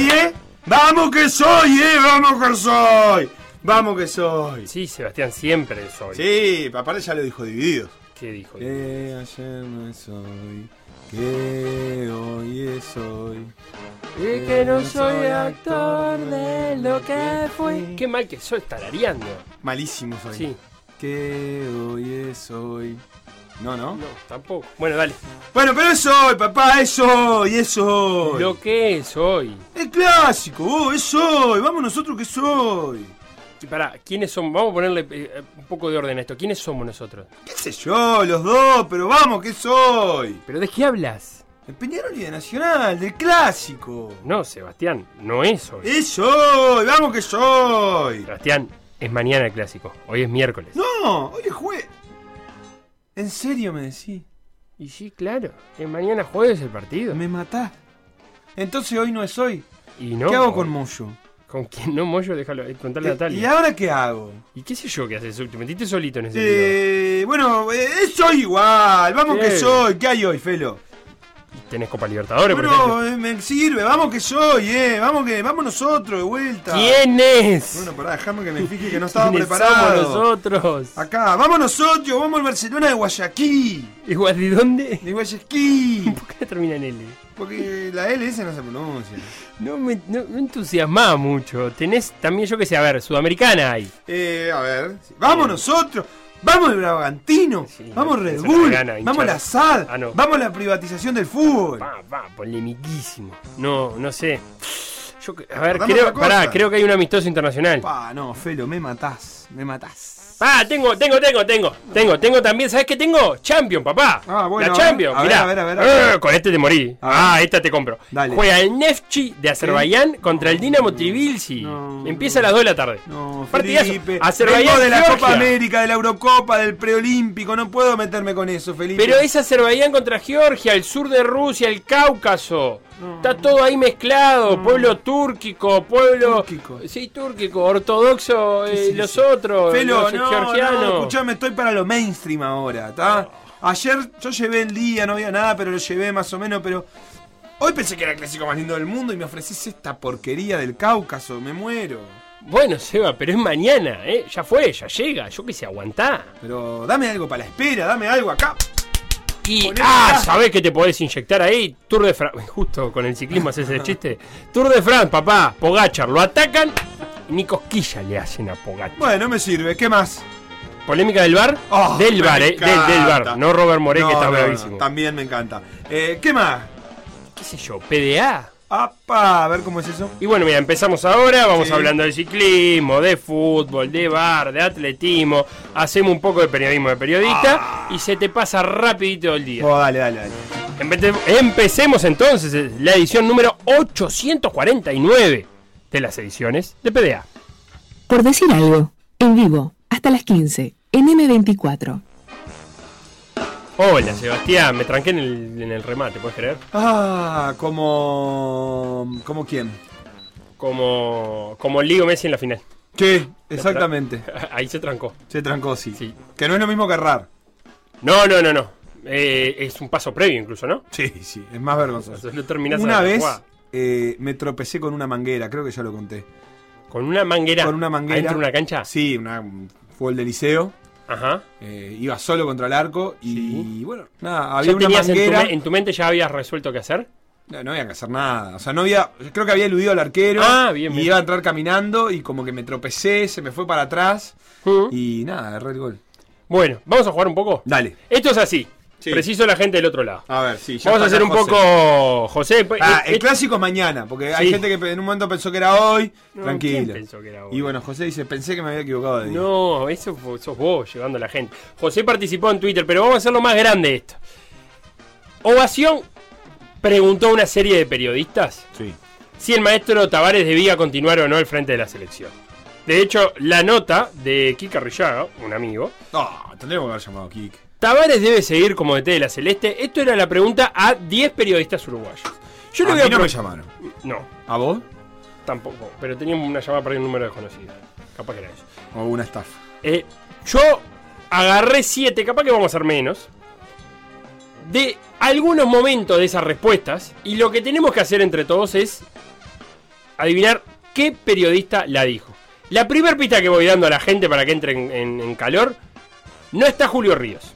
Soy, eh! ¡Vamos que soy, eh! ¡Vamos que soy! ¡Vamos que soy! Sí, Sebastián, siempre soy. Sí, aparte ya lo dijo divididos. ¿Qué dijo? Que ayer no soy, que hoy es hoy. Y que no soy actor de lo que fui. Qué mal que soy tarareando. Malísimo soy. Sí. Que hoy es hoy. No, no. No, tampoco. Bueno, dale. Bueno, pero es hoy, papá, es hoy, es hoy. Lo que es hoy. El clásico, vos, es hoy. Vamos nosotros que es hoy. Y Pará, ¿quiénes somos? Vamos a ponerle eh, un poco de orden a esto. ¿Quiénes somos nosotros? ¿Qué sé yo? Los dos, pero vamos que es hoy. ¿Pero de qué hablas? El Peñarol y de Nacional, del clásico. No, Sebastián, no es hoy. Es hoy, vamos que es hoy. Sebastián, es mañana el clásico. Hoy es miércoles. No, hoy es jueves. ¿En serio me decís? Y sí, claro. Es mañana jueves el partido. Me matás. Entonces hoy no es hoy. Y no. ¿Qué hago con Moyo? ¿Con quién no, Moyo? Déjalo. eh, Contale a ¿Y Natalia. ahora qué hago? ¿Y qué sé yo qué haces? Te metiste solito en ese video. Eh, bueno, eh, es hoy igual. Vamos que soy. ¿Qué hay hoy, Felo? Tenés Copa Libertadores, por ejemplo. Bueno, eh, me sirve. Vamos que soy, eh. Vamos que vamos nosotros de vuelta. ¿Quién es? Bueno, pará, déjame que me fije que no estaba ¿Quiénes preparado. somos nosotros? Acá, vamos nosotros, vamos al Barcelona de Guayaquil. Igual, ¿de dónde? De Guayaquil. ¿Por qué termina en L? Porque la LS no se pronuncia. No me, no, me entusiasma mucho. Tenés también, yo que sé, a ver, Sudamericana hay. Eh, a ver. Vamos nosotros. Vamos el Bragantino. Sí, vamos Red Bull. gana, vamos la. SAD. Ah, no. Vamos la privatización del fútbol. Va, va, polemiquísimo. No, no sé. Yo, a ver, creo, pará, creo que hay un amistoso internacional. Pa, no, Felo, me matás. Me matás. Ah, tengo, tengo, tengo, tengo. Tengo, tengo también, ¿sabes qué tengo? Champion, papá. Ah, bueno, La Champion, a ver, mirá. a ver, a ver, a ver. Eh, con este te morí. Ah, esta te compro. Dale. Juega el Neftchi de Azerbaiyán contra el Dinamo Tbilisi. No, Empieza a las 2 de la tarde. No. Felipe. Azerbaiyán, de la Georgia. Copa América, de la Eurocopa, del preolímpico. No puedo meterme con eso, Felipe. Pero es Azerbaiyán contra Georgia, el sur de Rusia, el Cáucaso. Está todo ahí mezclado. Pueblo túrquico, pueblo. Túrquico. Sí, túrquico, ortodoxo, ¿Qué eh, los otros, Felo, los no, georgianos. no, escuchame, estoy para lo mainstream ahora, ¿está? Ayer yo llevé el día, no había nada, pero lo llevé más o menos, pero... Hoy pensé que era el clásico más lindo del mundo y me ofrecís esta porquería del Cáucaso, me muero. Bueno, Seba, pero es mañana, ¿eh? Ya fue, ya llega. Yo qué sé, aguantá. Pero dame algo para la espera, dame algo acá. Y, ah, acá. ¿sabés que te podés inyectar ahí? Tour de France. Justo con el ciclismo haces ese chiste. Tour de France, papá. Pogachar. Lo atacan y ni cosquilla le hacen a Pogachar. Bueno, me sirve, ¿qué más? Polémica del bar. Oh, del bar, eh. Del, del bar. No Robert Moré, que está no, bravísimo. no, también me encanta. Eh, ¿Qué más? ¿Qué sé yo? PDA. Apa, a ver cómo es eso. Y bueno, mira, empezamos ahora, vamos Sí. hablando de ciclismo, de fútbol, de bar, de atletismo, hacemos un poco de periodismo de periodista Ah. y se te pasa rapidito el día. Oh, dale, dale, dale. Empecemos entonces eh, la edición número 849 de las ediciones de PDA. Por decir algo, en vivo, hasta las 15, en M24. Hola Sebastián, me tranqué en el, en el remate, ¿puedes creer? Ah, como... ¿Como quién? Como, como Ligo Messi en la final. Sí, exactamente. Ahí se trancó. Se trancó, sí. Sí. Que no es lo mismo que errar. No, no, no, no. Eh, es un paso previo incluso, ¿no? Sí, sí, es más vergonzoso. Entonces no Una vez eh, me tropecé con una manguera, creo que ya lo conté. Con una manguera. con una manguera. ¿Adentro de una cancha? Sí, una, un fútbol de liceo. Ajá. Eh, iba solo contra el arco y, Sí. bueno, nada, ¿Ya había una tenías en tu, manguera. en tu mente ya habías resuelto qué hacer? No, no había que hacer nada. O sea, no había. yo Creo que había eludido al arquero. Ah, bien, y bien. iba a entrar caminando y como que me tropecé, se me fue para atrás. Y nada, agarré el gol. Bueno, vamos a jugar un poco. Dale. Esto es así. Sí. Preciso la gente del otro lado. A ver, sí. Vamos a hacer un poco, José. pues, Ah, eh, el eh, clásico es mañana, porque hay gente que en un momento pensó que era hoy. No, Tranquilo. ¿quién pensó que era hoy? Y bueno, José dice, pensé que me había equivocado de día. No, eso sos vos llevando a la gente. José participó en Twitter, pero vamos a hacerlo más grande esto. Ovación preguntó a una serie de periodistas Sí. si el maestro Tavares debía continuar o no al frente de la selección. De hecho, la nota de Kika Rillaga, un amigo, No, tendríamos que haber llamado a Kik. Tavares debe seguir como DT de la Celeste. Esto era la pregunta a 10 periodistas uruguayos. Yo le a voy a no me llamaron. No, ¿A vos? tampoco. Pero tenía una llamada para un número desconocido. Capaz que era eso. O una estafa. Eh, yo agarré 7, capaz que vamos a hacer menos. De algunos momentos de esas respuestas. Y lo que tenemos que hacer entre todos es adivinar qué periodista la dijo. La primera pista que voy dando a la gente para que entre en, en- en calor. No está Julio Ríos.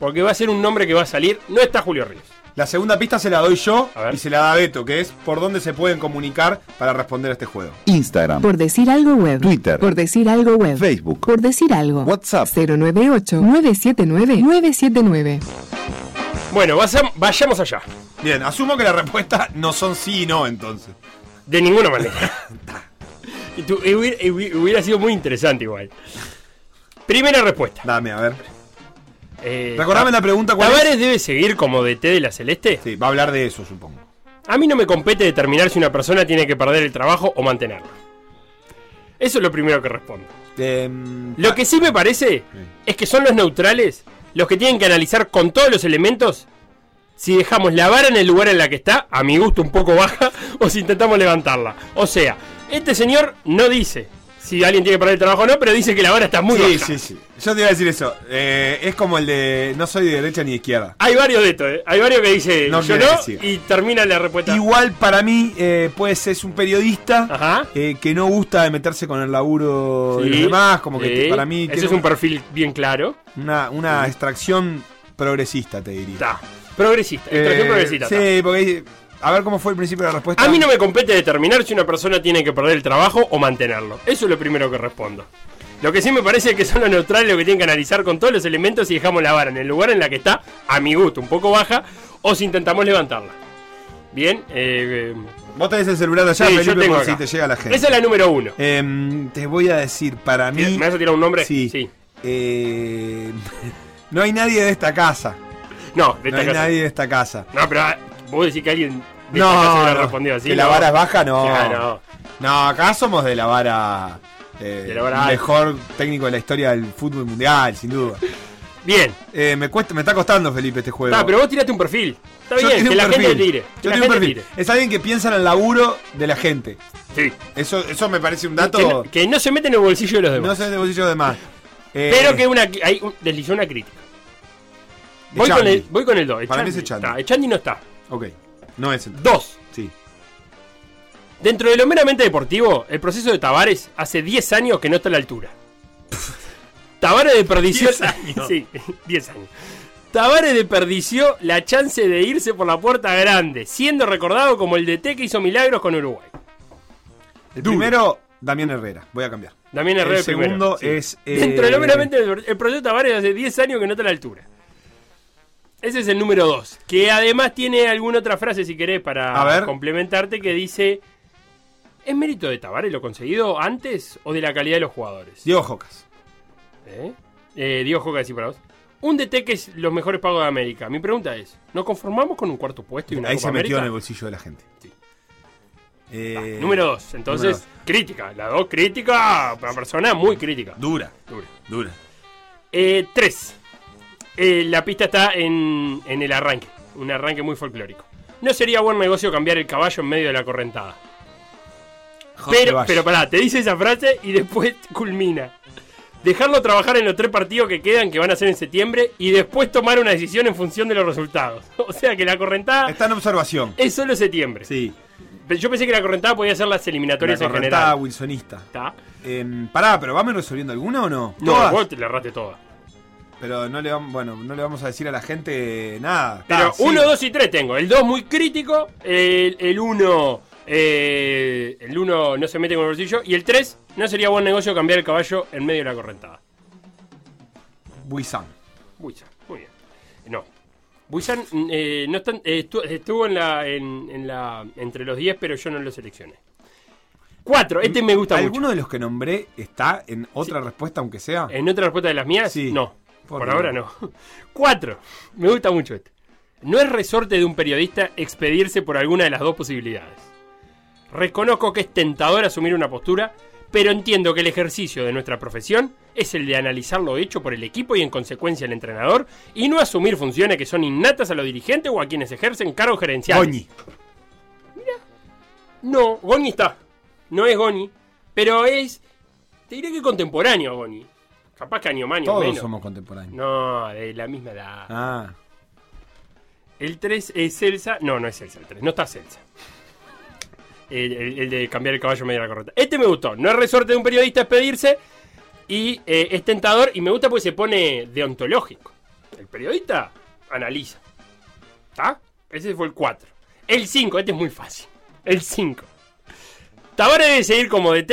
Porque va a ser un nombre que va a salir. No está Julio Ríos. La segunda pista se la doy yo y se la da Beto, que es por dónde se pueden comunicar para responder a este juego. Instagram, Por decir algo web. Twitter. Por decir algo web. Facebook. Por decir algo. WhatsApp. 098-979-979. Bueno, vayamos allá. Bien, asumo que la respuesta no son sí y no entonces. De ninguna manera. Y tú- y hubiera, y hubi- hubiera sido muy interesante igual. Primera respuesta. Dame, a ver. Eh, Recordame la pregunta cuál ¿Tavares es. debe seguir como DT de la Celeste? Sí, va a hablar de eso, supongo. A mí no me compete determinar si una persona tiene que perder el trabajo o mantenerlo. Eso es lo primero que respondo. Em, Lo que sí me parece es que son los neutrales los que tienen que analizar con todos los elementos si dejamos la vara en el lugar en la que está, a mi gusto un poco baja, o si intentamos levantarla. O sea, este señor no dice si alguien tiene que perder el trabajo o no, pero dice que la vara está muy sí, baja. sí, sí. Yo te iba a decir eso. Eh, es como el de no soy de derecha ni de izquierda. Hay varios de estos, ¿eh? Hay varios que dice No yo no decir. y termina la respuesta. Igual para mí, eh, pues es un periodista Ajá. eh, que no gusta de meterse con el laburo de los Sí, demás. Como que sí. para mí Ese es un perfil bien claro. una, una extracción progresista, te diría. Está. Progresista. extracción progresista. Sí, porque a ver cómo fue el principio de la respuesta. A mí no me compete determinar si una persona tiene que perder el trabajo o mantenerlo. Eso es lo primero que respondo. Lo que sí me parece es que son los neutrales los que tienen que analizar con todos los elementos y dejamos la vara en el lugar en la que está, a mi gusto, un poco baja, o si intentamos levantarla. Bien, eh, Vos tenés el celular allá, sí, Felipe, por si te llega la gente. Esa es la número uno. Em, te voy a decir, para mí. ¿Me vas a tirar un nombre? Sí. eh, no hay nadie de esta casa. No, de No esta hay casa. nadie de esta casa. No, pero ah, vos decís que alguien de No, no, así. que la vara es baja, no. No, acá somos de la vara. eh, De la vara alta. mejor técnico de la historia del fútbol mundial, sin duda. Bien. Eh, me, cuesta, me está costando, Felipe, este juego. Está, pero vos tiraste un perfil. Está Yo bien, que la perfil. gente tire. Yo tiré un perfil. tire. Es alguien que piensa en el laburo de la gente. Sí. Eso, eso me parece un Que dato. no, que no se mete en el bolsillo de los demás. No sé de bolsillo de más. Eh, Pero que una, hay un- deslizó una crítica. Voy con, el, voy con el 2. Para mí es Echandi. Echandi no está. Ok. No es el. 2. Sí. Dentro de lo meramente deportivo, el proceso de Tavares hace 10 años que no está a la altura. Tavares desperdició. 10 años. Sí, 10 años. Tavares desperdició la chance de irse por la puerta grande, siendo recordado como el DT que hizo milagros con Uruguay. El Duro. primero, Damián Herrera. Voy a cambiar. También Herrera El segundo es, eh, Dentro de lo meramente deportivo, el proceso de Tavares hace 10 años que no está a la altura. Ese es el número 2. Que además tiene alguna otra frase, si querés, para A ver. complementarte, que dice: ¿Es mérito de Tavares lo conseguido antes o de la calidad de los jugadores? Diego Jocas. ¿Eh? Eh, Diego Joca, decir para vos. Un DT que es los mejores pagos de América. Mi pregunta es: ¿nos conformamos con un cuarto puesto y una Ahí Copa se metió América? en el bolsillo de la gente. Sí. Eh, Número 2. Entonces, número crítica. La 2, crítica. Una persona muy crítica. Dura. Dura. Dura. Eh, tres. Eh, la pista está en, en el arranque. Un arranque muy folclórico. No sería buen negocio cambiar el caballo en medio de la correntada. Pero, pero pará, te dice esa frase y después culmina. Dejarlo trabajar en los tres partidos que quedan, que van a ser en septiembre, y después tomar una decisión en función de los resultados. O sea que la correntada Está en observación. es solo septiembre. Sí. Yo pensé que la correntada podía ser las La eliminatorias en correntada general. wilsonista. ¿Está? Em, pará, pero ¿vamos resolviendo alguna o no? No, Todas. vos te la erraste toda. Pero no le vamos, bueno, no le vamos a decir a la gente nada. Pero Ah, sí. 1, 2 y 3 tengo. El 2 muy crítico. El 1 el 1 no se mete con el bolsillo. Y el 3 no sería buen negocio cambiar el caballo en medio de la correntada. Buisan. Buisan, muy bien. No. Buisan eh, no están- eh, estu- estuvo en la, en, en la, entre los 10, pero yo no lo seleccioné. 4. Este me gusta ¿Alguno mucho. de los que nombré está en otra respuesta, aunque sea? ¿En otra respuesta de las mías? Sí. No. ¿Por ahora no. 4. Me gusta mucho este. No es resorte de un periodista expedirse por alguna de las dos posibilidades. Reconozco que es tentador asumir una postura, pero entiendo que el ejercicio de nuestra profesión es el de analizar lo hecho por el equipo y en consecuencia el entrenador, y no asumir funciones que son innatas a los dirigentes o a quienes ejercen cargos gerenciales. Goñi. No, Goni está. No es Goni, pero es. Te diré que contemporáneo a Goni. Capaz que año más, año Todos menos. somos contemporáneos. No, de la misma edad. Ah, El 3 es Celsa. No, no es Celsa el 3. No está Celsa. El, el- el de cambiar el caballo medio de la correcta. Este me gustó. No es resorte de un periodista despedirse. Y eh, es tentador. Y me gusta porque se pone deontológico. El periodista analiza. ¿Está? Ese fue el 4. El 5. Este es muy fácil. El 5. Tavares debe seguir como DT.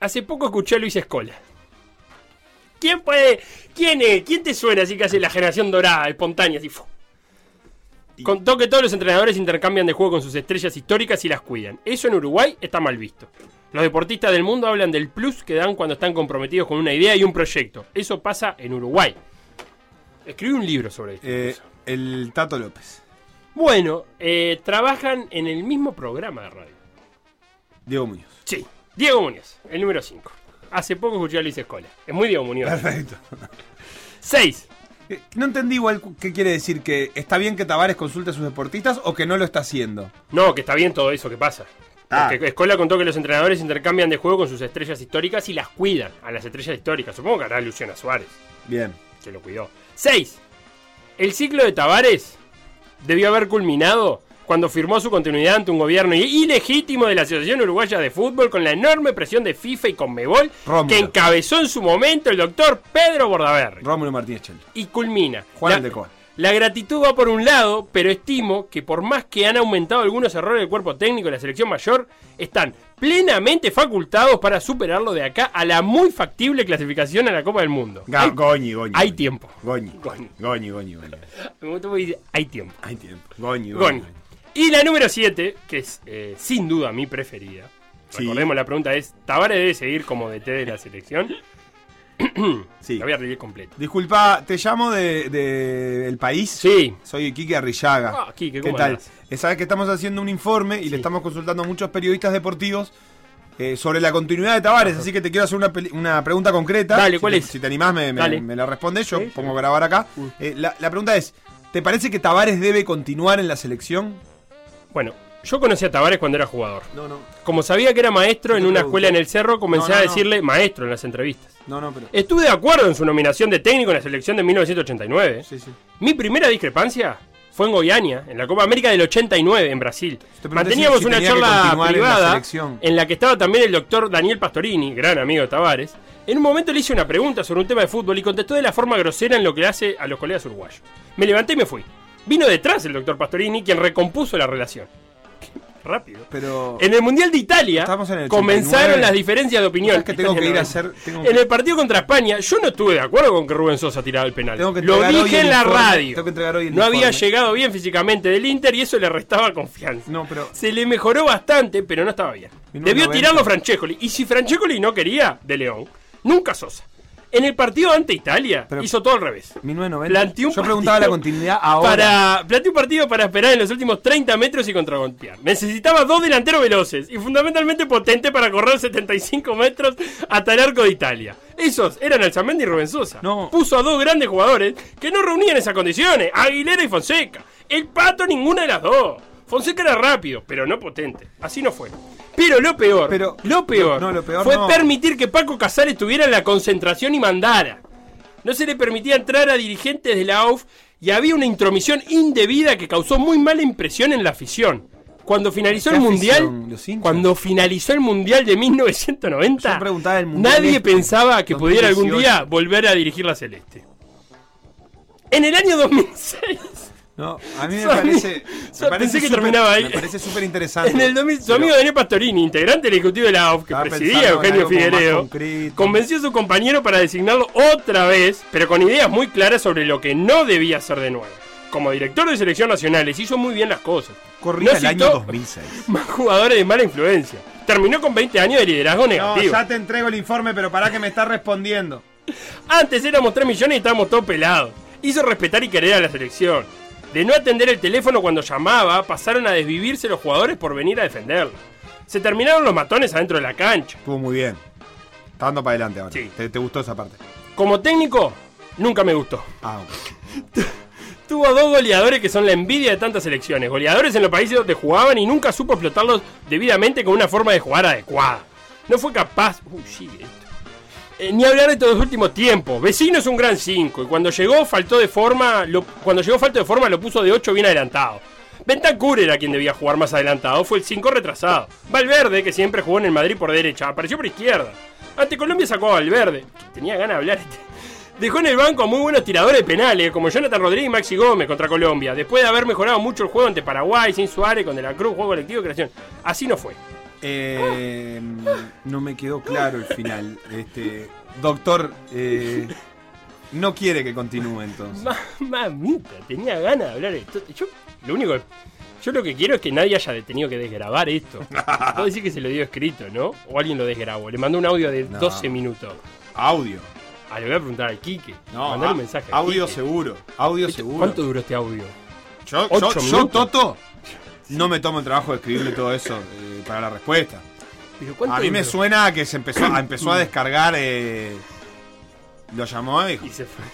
Hace poco escuché a Luis Escola. ¿Quién puede? ¿Quién es? ¿Quién te suena así que hace la generación dorada, espontánea? Así? Contó que todos los entrenadores intercambian de juego con sus estrellas históricas y las cuidan. Eso en Uruguay está mal visto. Los deportistas del mundo hablan del plus que dan cuando están comprometidos con una idea y un proyecto. Eso pasa en Uruguay. Escribí un libro sobre esto. eh, el Tato López. Bueno, eh, trabajan en el mismo programa de radio. Diego Muñoz. Sí, Diego Muñoz, el número 5. Hace poco escuché a Luis Escola. Es muy Diego Muñoz. Perfecto. 6. Eh, No entendí igual qué quiere decir que está bien que Tavares consulte a sus deportistas o que no lo está haciendo. No, que está bien todo eso que pasa. Ah. Porque Escola contó que los entrenadores intercambian de juego con sus estrellas históricas y las cuidan a las estrellas históricas. Supongo que hará Luciana Suárez, Bien. que lo cuidó. 6. El ciclo de Tavares debió haber culminado cuando firmó su continuidad ante un gobierno ilegítimo de la Asociación Uruguaya de Fútbol con la enorme presión de FIFA y Conmebol Rómulo. que encabezó en su momento el doctor Pedro Bordaberry. Rómulo Martínez Chelo. y culmina. Juan La-. La gratitud va por un lado, pero estimo que por más que han aumentado algunos errores del cuerpo técnico de la selección mayor, están plenamente facultados para superarlo de acá a la muy factible clasificación a la Copa del Mundo. Ga- hay, Goñi, Goñi. hay tiempo. Goñi. Goñi. Goñi, Goñi, Goñi. Me gusta porque dice, hay tiempo. Hay tiempo. Goñi, Goñi. Goñi. Y la número 7, que es eh, sin duda mi preferida. Sí. Recordemos, la pregunta es, ¿Tavares debe seguir como DT de la selección? Sí. La voy a reír completa. Disculpa, te llamo de, de El País. Sí. Soy Quique Arrillaga. Ah, Quique, ¿Qué ¿cómo tal? andás? Eh, Sabes que estamos haciendo un informe y Sí. le estamos consultando a muchos periodistas deportivos eh, sobre la continuidad de Tavares. Así que te quiero hacer una, una pregunta concreta. Dale, Si ¿cuál te- es? Si te animás, me, me- la respondes. Yo Sí, pongo a grabar acá. Eh, la, la pregunta es: ¿te parece que Tavares debe continuar en la selección? Bueno, yo conocí a Tavares cuando era jugador. No, no. Como sabía que era maestro en una escuela en el cerro, comencé No, a decirle maestro en las entrevistas. No, no, pero. Estuve de acuerdo en su nominación de técnico en la selección de 1989. Sí, sí. Mi primera discrepancia fue en Goiânia, en la Copa América del 89 en Brasil. Manteníamos si- si una charla continuar en la privada en la que estaba también el doctor Daniel Pastorini, gran amigo de Tavares. En un momento le hice una pregunta sobre un tema de fútbol y contestó de la forma grosera en lo que hace a los colegas uruguayos. Me levanté y me fui. Vino detrás el doctor Pastorini, quien recompuso la relación. Rápido. Pero. En el Mundial de Italia comenzaron 89. las diferencias de opinión. ¿Sabes que tengo que ir a Italia hacer- tengo En que- el partido contra España, yo no estuve de acuerdo con que Rubén Sosa tirara el penal. Tengo que Lo dije en la informe, radio. tengo que entregar hoy el no había informe. llegado bien físicamente del Inter y eso le restaba confianza. No, pero. Se le mejoró bastante, pero no estaba bien. 1990. Debió tirarlo Francescoli. Y si Francescoli no quería, de León, nunca Sosa. En el partido ante Italia, Pero- hizo todo al revés. 1990. Planteó un Yo preguntaba la continuidad ahora. Para, planteó un partido para esperar en los últimos 30 metros y contragolpear. Necesitaba dos delanteros veloces y fundamentalmente potentes para correr 75 metros hasta el arco de Italia. Esos eran Alzamendi y Rubén Sosa. No. Puso a dos grandes jugadores que no reunían esas condiciones, Aguilera y Fonseca. El Pato ninguna de las dos. Fonseca era rápido, pero no potente. Así no fue. Pero lo peor, Pero- lo peor, no, lo peor fue no. permitir que Paco Casares estuviera en la concentración y mandara. No se le permitía entrar a dirigentes de la AUF y había una intromisión indebida que causó muy mala impresión en la afición. cuando finalizó ¿Qué el afición, mundial, cuando finalizó el mundial de 1990, Yo preguntaba del Mundial nadie este, pensaba que pudiera algún 2018. día volver a dirigir la celeste. En el año 2006, No, a mí me parece. Me parece pensé que terminaba ahí. Me parece súper interesante. en el 2000, su amigo Daniel Pastorini, integrante del ejecutivo de la AUF que presidía Eugenio concreto. convenció a su compañero para designarlo otra vez, pero con ideas muy claras sobre lo que no debía hacer de nuevo. Como director de selección nacionales hizo muy bien las cosas. Corría No el año citó 2006. Más jugadores de mala influencia. Terminó con 20 años de liderazgo No, negativo. ya te entrego el informe, pero para que me estás respondiendo. Antes éramos 3 millones y estábamos todos pelados. Hizo respetar y querer a la selección. De no atender el teléfono cuando llamaba, pasaron a desvivirse los jugadores por venir a defenderlo. Se terminaron los matones adentro de la cancha. Estuvo muy bien. Está dando para adelante ahora. Sí. ¿Te, te gustó esa parte? Como técnico, nunca me gustó. Ah, ok. Tuvo dos goleadores que son la envidia de tantas selecciones. Goleadores en los países donde jugaban y nunca supo explotarlos debidamente con una forma de jugar adecuada. No fue capaz. Uy, sigue esto. Eh, ni hablar de los últimos tiempos. Vecino es un gran 5 y cuando llegó faltó de forma, cuando llegó falto de forma lo puso de 8 bien adelantado. Bentancur era quien debía jugar más adelantado, fue el 5 retrasado. Valverde, que siempre jugó en el Madrid por derecha, apareció por izquierda. Ante Colombia sacó a Valverde, tenía ganas de hablar. Dejó en el banco a muy buenos tiradores penales, como Jonathan Rodríguez y Maxi Gómez contra Colombia, después de haber mejorado mucho el juego ante Paraguay, sin Suárez, con De la Cruz, juego colectivo y creación. Así no fue. Eh, no me quedó claro el final. Este, doctor, eh, no quiere que continúe entonces. Ma- Mamita, tenía ganas de hablar esto. Yo, lo único, yo lo que quiero es que nadie haya tenido que desgrabar esto. Puedo decir que se lo dio escrito, ¿no? O alguien lo desgrabó. Le mandó un audio de No. 12 minutos. Audio. Ah, le voy a preguntar al Quique. No, Mandale a- un mensaje. al audio Quique. seguro. Audio Este- seguro. ¿Cuánto duró este audio? Yo, ¿Ocho yo- yo, minutos? Toto, no me tomo el trabajo de escribirle todo eso eh, para la respuesta. ¿Pero cuánto A mí me suena que se empezó, a, empezó a descargar. eh, lo llamó y dijo: Y se fue.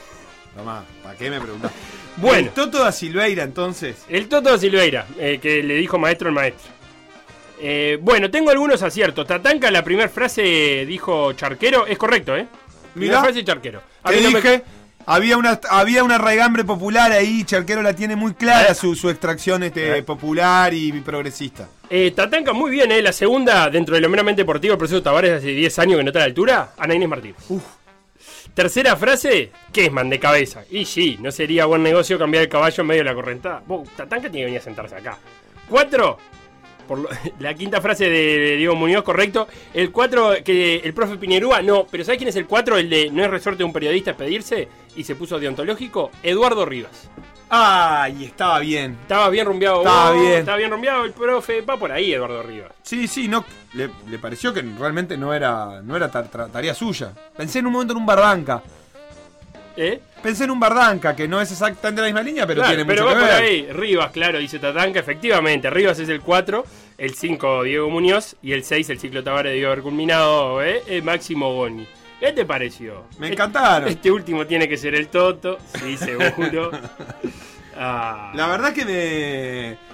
Tomá, ¿para qué me preguntás? Bueno. El Toto da Silveira, entonces. El Toto Silveira, eh, que le dijo maestro el maestro. Eh, bueno, tengo algunos aciertos. Tatanka, la primera frase dijo charquero. Es correcto, ¿eh? Primera Mirá. frase charquero. A Te mí no me- dije, había una había una raigambre popular ahí, Charquero la tiene muy clara Eh. su, su extracción este, Eh. popular y progresista. Eh, Tatanka, muy bien, ¿eh? La segunda, dentro de lo meramente deportivo, el proceso Tavares hace 10 años que no está a la altura. Ana Inés Martínez. Tercera frase, Kesman de cabeza. Y sí, no sería buen negocio cambiar el caballo en medio de la correntada. Vos, Tatanka tiene que venir a sentarse acá. Cuatro, por lo- la quinta frase de Diego Muñoz, correcto. El cuatro, que el profe Piñerúa, no, pero ¿sabes quién es el cuatro? El de no es resorte de un periodista pedirse y se puso deontológico. Eduardo Rivas. Ay, estaba bien. Estaba bien rumbeado. Estaba vos, bien. Estaba bien rumbeado el profe. Va por ahí, Eduardo Rivas. Sí, sí, no le, le pareció que realmente no era no era tarea suya. Pensé en un momento en un Bardanca. ¿Eh? Pensé en un Bardanca, que no es exactamente la misma línea, pero Claro, tiene pero mucho va que por ver. ahí. Rivas, claro, dice Tatanka. Efectivamente, Rivas es el 4, el 5 Diego Muñoz y el 6 el ciclo Tavares debió haber culminado ¿eh? Eh, Máximo Boni. ¿Qué te pareció? Me encantaron. Este último tiene que ser el Toto, sí, seguro. Ah, La verdad que me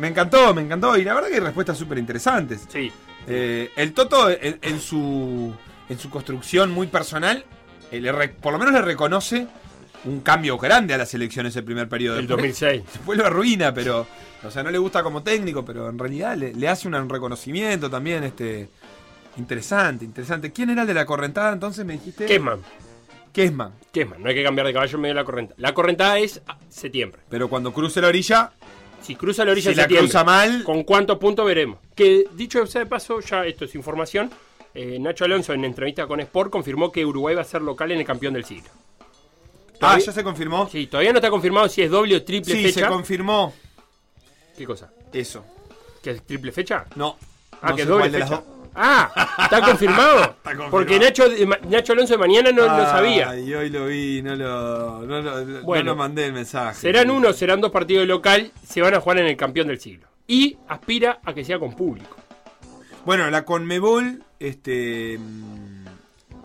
me encantó, me encantó y la verdad que hay respuestas súper interesantes. Sí, Eh, el Toto, en, en su, en su construcción muy personal, le re- por lo menos le reconoce un cambio grande a las elecciones el primer periodo. el Después- 2006. Después lo arruina, pero. O sea, no le gusta como técnico, pero en realidad le, le hace un reconocimiento también este interesante, interesante. ¿Quién era el de la correntada entonces? Me dijiste. Kesman, Kesman. Kesman, no hay que cambiar de caballo en medio de la correntada. La correntada es septiembre. Pero cuando cruce la orilla, Si cruza la orilla si en la septiembre, cruza mal. ¿Con cuántos puntos veremos? Que dicho sea de paso, ya esto es información. Eh, Nacho Alonso en entrevista con Sport confirmó que Uruguay va a ser local en el campeón del siglo. Ah, ya se confirmó. Sí, todavía no está confirmado si es doble o triple Sí, se fecha. confirmó. ¿Qué cosa? Eso. ¿Que es triple fecha? No. Ah, no que es doble fecha. Ah, ¿está confirmado? confirmado. Porque Nacho, ma- Nacho Alonso de mañana no, no sabía. Ay, hoy lo vi, no lo, no lo, no Bueno. lo mandé el mensaje. Serán uno, serán dos partidos de local, se van a jugar en el campeón del siglo. Y aspira a que sea con público. Bueno, la Conmebol, este.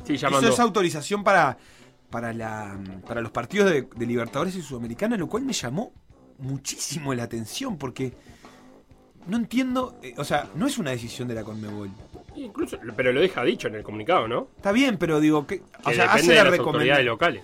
Sí, llamando. esa autorización para, para, la, para los partidos de, de Libertadores y Sudamericana, lo cual me llamó muchísimo la atención porque no entiendo, eh, o sea, no es una decisión de la Conmebol. Incluso, pero lo deja dicho en el comunicado, ¿no? Está bien, pero digo, que, o Que sea, depende hace de la las autoridades recomendación. locales.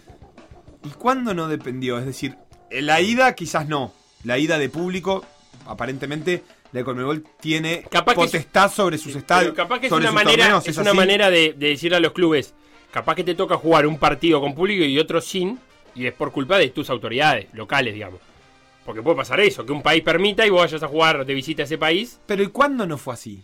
¿Y cuándo no dependió? Es decir, en la ida quizás no. La ida de público, aparentemente, la Conmebol tiene Capaz que es- potestad sobre sus estadios. capaz que es una manera, torneos, es una así? manera de, de decirle a los clubes, capaz que te toca jugar un partido con público y otro sin, y es por culpa de tus autoridades locales, digamos. Porque puede pasar eso, que un país permita y vos vayas a jugar de visita a ese país. Pero ¿y cuándo no fue así?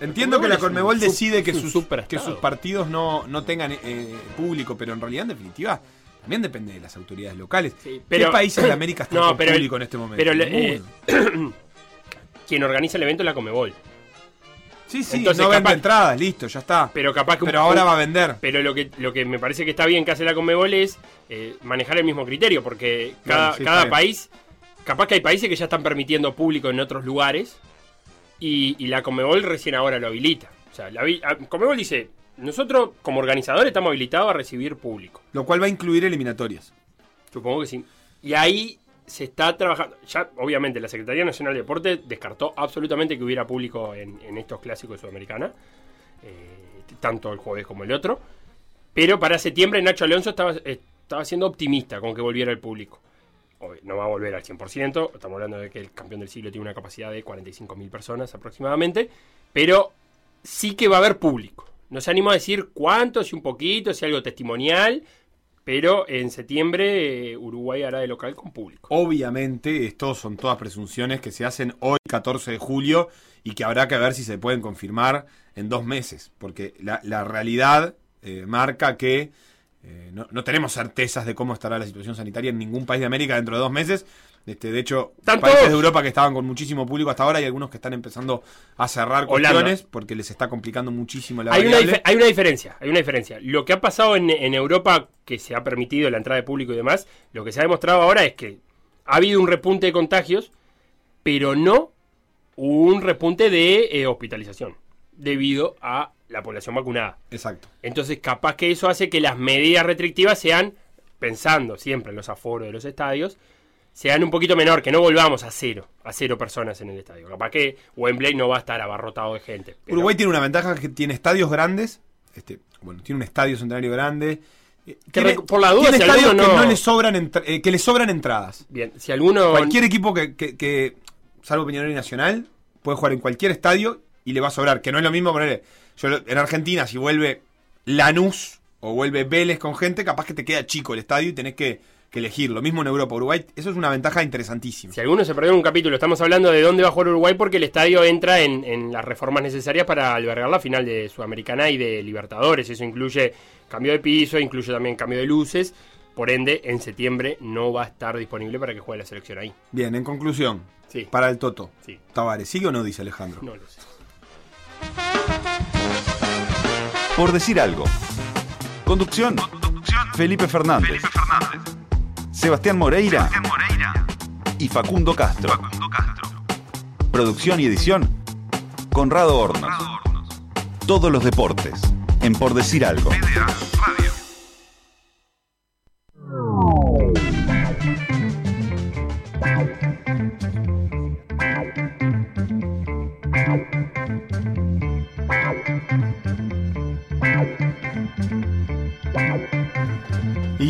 Entiendo que la Conmebol decide sus, que sus partidos no, no tengan eh, público, pero en realidad, en definitiva, también depende de las autoridades locales. Sí, pero- ¿Qué países de América están No, con pero el- público en este momento? pero Ninguno. Quien organiza el evento es la Comebol. sí, sí, entonces no vende capaz- entradas, listo, ya está. Pero capaz que un- Pero ahora va a vender. Pero lo que, lo que me parece que está bien que hace la Conmebol es eh, manejar el mismo criterio, porque cada, sí, cada país, capaz que hay países que ya están permitiendo público en otros lugares, y, y la Conmebol recién ahora lo habilita. O sea, la habi- a- Conmebol dice, nosotros como organizadores estamos habilitados a recibir público. Lo cual va a incluir eliminatorias. Supongo que sí. Y ahí se está trabajando. Ya, obviamente, la Secretaría Nacional de Deporte descartó absolutamente que hubiera público en, en estos clásicos de Sudamericana. eh, tanto el jueves como el otro. Pero para septiembre Nacho Alonso estaba, estaba siendo optimista con que volviera el público. Obvio, no va a volver al 100%. Estamos hablando de que el campeón del siglo tiene una capacidad de 45.000 personas aproximadamente. Pero sí que va a haber público. No se anima a decir cuánto, si un poquito, si algo testimonial. Pero en septiembre eh, Uruguay hará de local con público. Obviamente, estos son todas presunciones que se hacen hoy, 14 de julio, y que habrá que ver si se pueden confirmar en dos meses, porque la, realidad eh, marca que eh, no tenemos certezas de cómo estará la situación sanitaria en ningún país de América dentro de dos meses. Este, de hecho, Están países de Europa que estaban con muchísimo público hasta ahora y algunos que están empezando a cerrar cuestiones porque les está complicando muchísimo la Hay una, variable. hay una diferencia, hay una diferencia. Lo que ha pasado en, en Europa, que se ha permitido la entrada de público y demás, lo que se ha demostrado ahora es que ha habido un repunte de contagios, pero no un repunte de eh, hospitalización, debido a la población vacunada. Exacto. Entonces, capaz que eso hace que las medidas restrictivas sean, pensando siempre en los aforos de los estadios, sean un poquito menor, que no volvamos a cero, a cero personas en el estadio. Capaz que Wembley no va a estar abarrotado de gente. pero- Uruguay tiene una ventaja que tiene estadios grandes. Este, bueno, tiene un estadio centenario grande. eh, tiene- por la duda, tiene si estadios que no- le sobran eh, que le sobran entradas. Bien, si alguno... Cualquier equipo que, que- que, salvo Peñarol y Nacional, puede jugar en cualquier estadio y le va a sobrar. Que no es lo mismo ponerle. Yo en Argentina, si vuelve Lanús o vuelve Vélez con gente, capaz que te queda chico el estadio y tenés que, que elegir. Lo mismo en Europa, Uruguay. Eso es una ventaja interesantísima. Si alguno se perdió en un capítulo, estamos hablando de dónde va a jugar Uruguay porque el estadio entra en, en las reformas necesarias para albergar la final de Sudamericana y de Libertadores. Eso incluye cambio de piso, incluye también cambio de luces. Por ende, en septiembre no va a estar disponible para que juegue la selección ahí. Bien, en conclusión, Sí. para el Toto. Sí. Tavares, ¿sigue o no? Dice Alejandro. No lo sé. Por decir algo. Conducción. Felipe Fernández. Sebastián Moreira. Y Facundo Castro. Producción y edición. Conrado Hornos. Todos los deportes. En Por decir algo.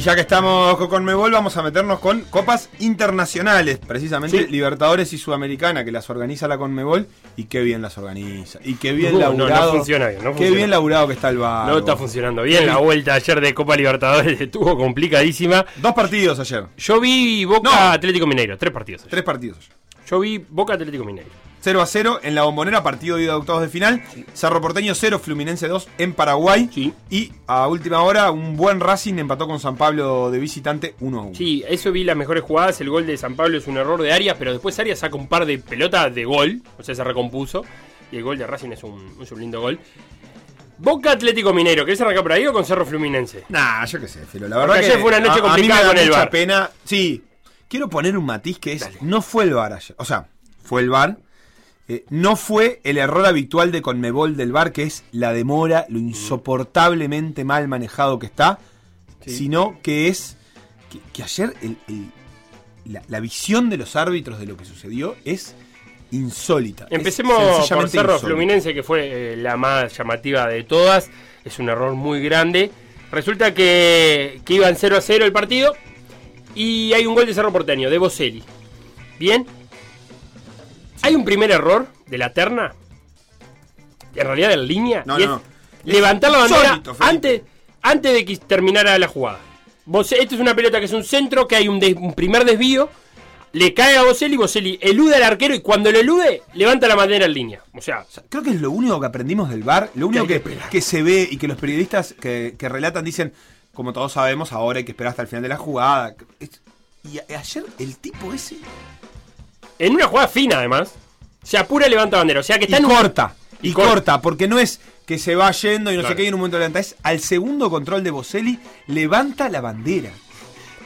Y ya que estamos con Conmebol, vamos a meternos con copas internacionales, precisamente Sí. Libertadores y Sudamericana, que las organiza la Conmebol, y qué bien las organiza. Y qué bien No, no, no laburado. funciona bien, no qué funciona. bien laburado que está el bar. No está funcionando bien. La vuelta ayer de Copa Libertadores estuvo complicadísima. Dos partidos ayer. Yo vi Boca No. Atlético Mineiro, tres partidos. ayer. Tres partidos ayer. Yo vi Boca Atlético Mineiro. 0 a 0 en la bombonera, partido de ida de octavos de final. Cerro Porteño 0, Fluminense 2 en Paraguay. Sí. Y a última hora, un buen Racing empató con San Pablo de visitante 1 a 1. Sí, eso vi las mejores jugadas. El gol de San Pablo es un error de Arias, pero después Arias saca un par de pelotas de gol, o sea, se recompuso. Y el gol de Racing es un, es un lindo gol. Boca Atlético Minero, ¿querés arrancar por ahí o con Cerro Fluminense? Nah, yo qué sé, pero la verdad Porque que ayer fue una noche a- a, mí complicada me da con el mucha VAR. pena. Sí, quiero poner un matiz que es no fue el VAR ayer, o sea, fue el VAR. eh, no fue el error habitual de Conmebol del VAR, que es la demora, lo insoportablemente mal manejado que está, sino que es que, que ayer el- el- la, la visión de los árbitros de lo que sucedió es insólita. Empecemos por Cerro insólita. Fluminense, que fue eh, la más llamativa de todas. Es un error muy grande. Resulta que, que iban 0 a 0 el partido. Y hay un gol de Cerro Porteño, de Boselli. Bien. Hay un primer error de la terna. En realidad en línea. No, y no, es no. Levantar la bandera antes, antes de que terminara la jugada. Vos, esto es una pelota que es un centro, que hay un, des- un primer desvío. Le cae a Boselli, Boselli elude al arquero y cuando lo elude, levanta la bandera en línea. O sea, Creo que es lo único que aprendimos del bar, lo único Que que se ve y que los periodistas que, que relatan dicen, como todos sabemos, ahora hay que esperar hasta el final de la jugada. Y ayer el tipo ese en una jugada fina además, se apura y levanta bandera. O sea que y está en un- corta, y, y corta. corta, porque no es que se va yendo y no Claro. sé qué y en un momento levanta, es al segundo control de Boselli, levanta la bandera.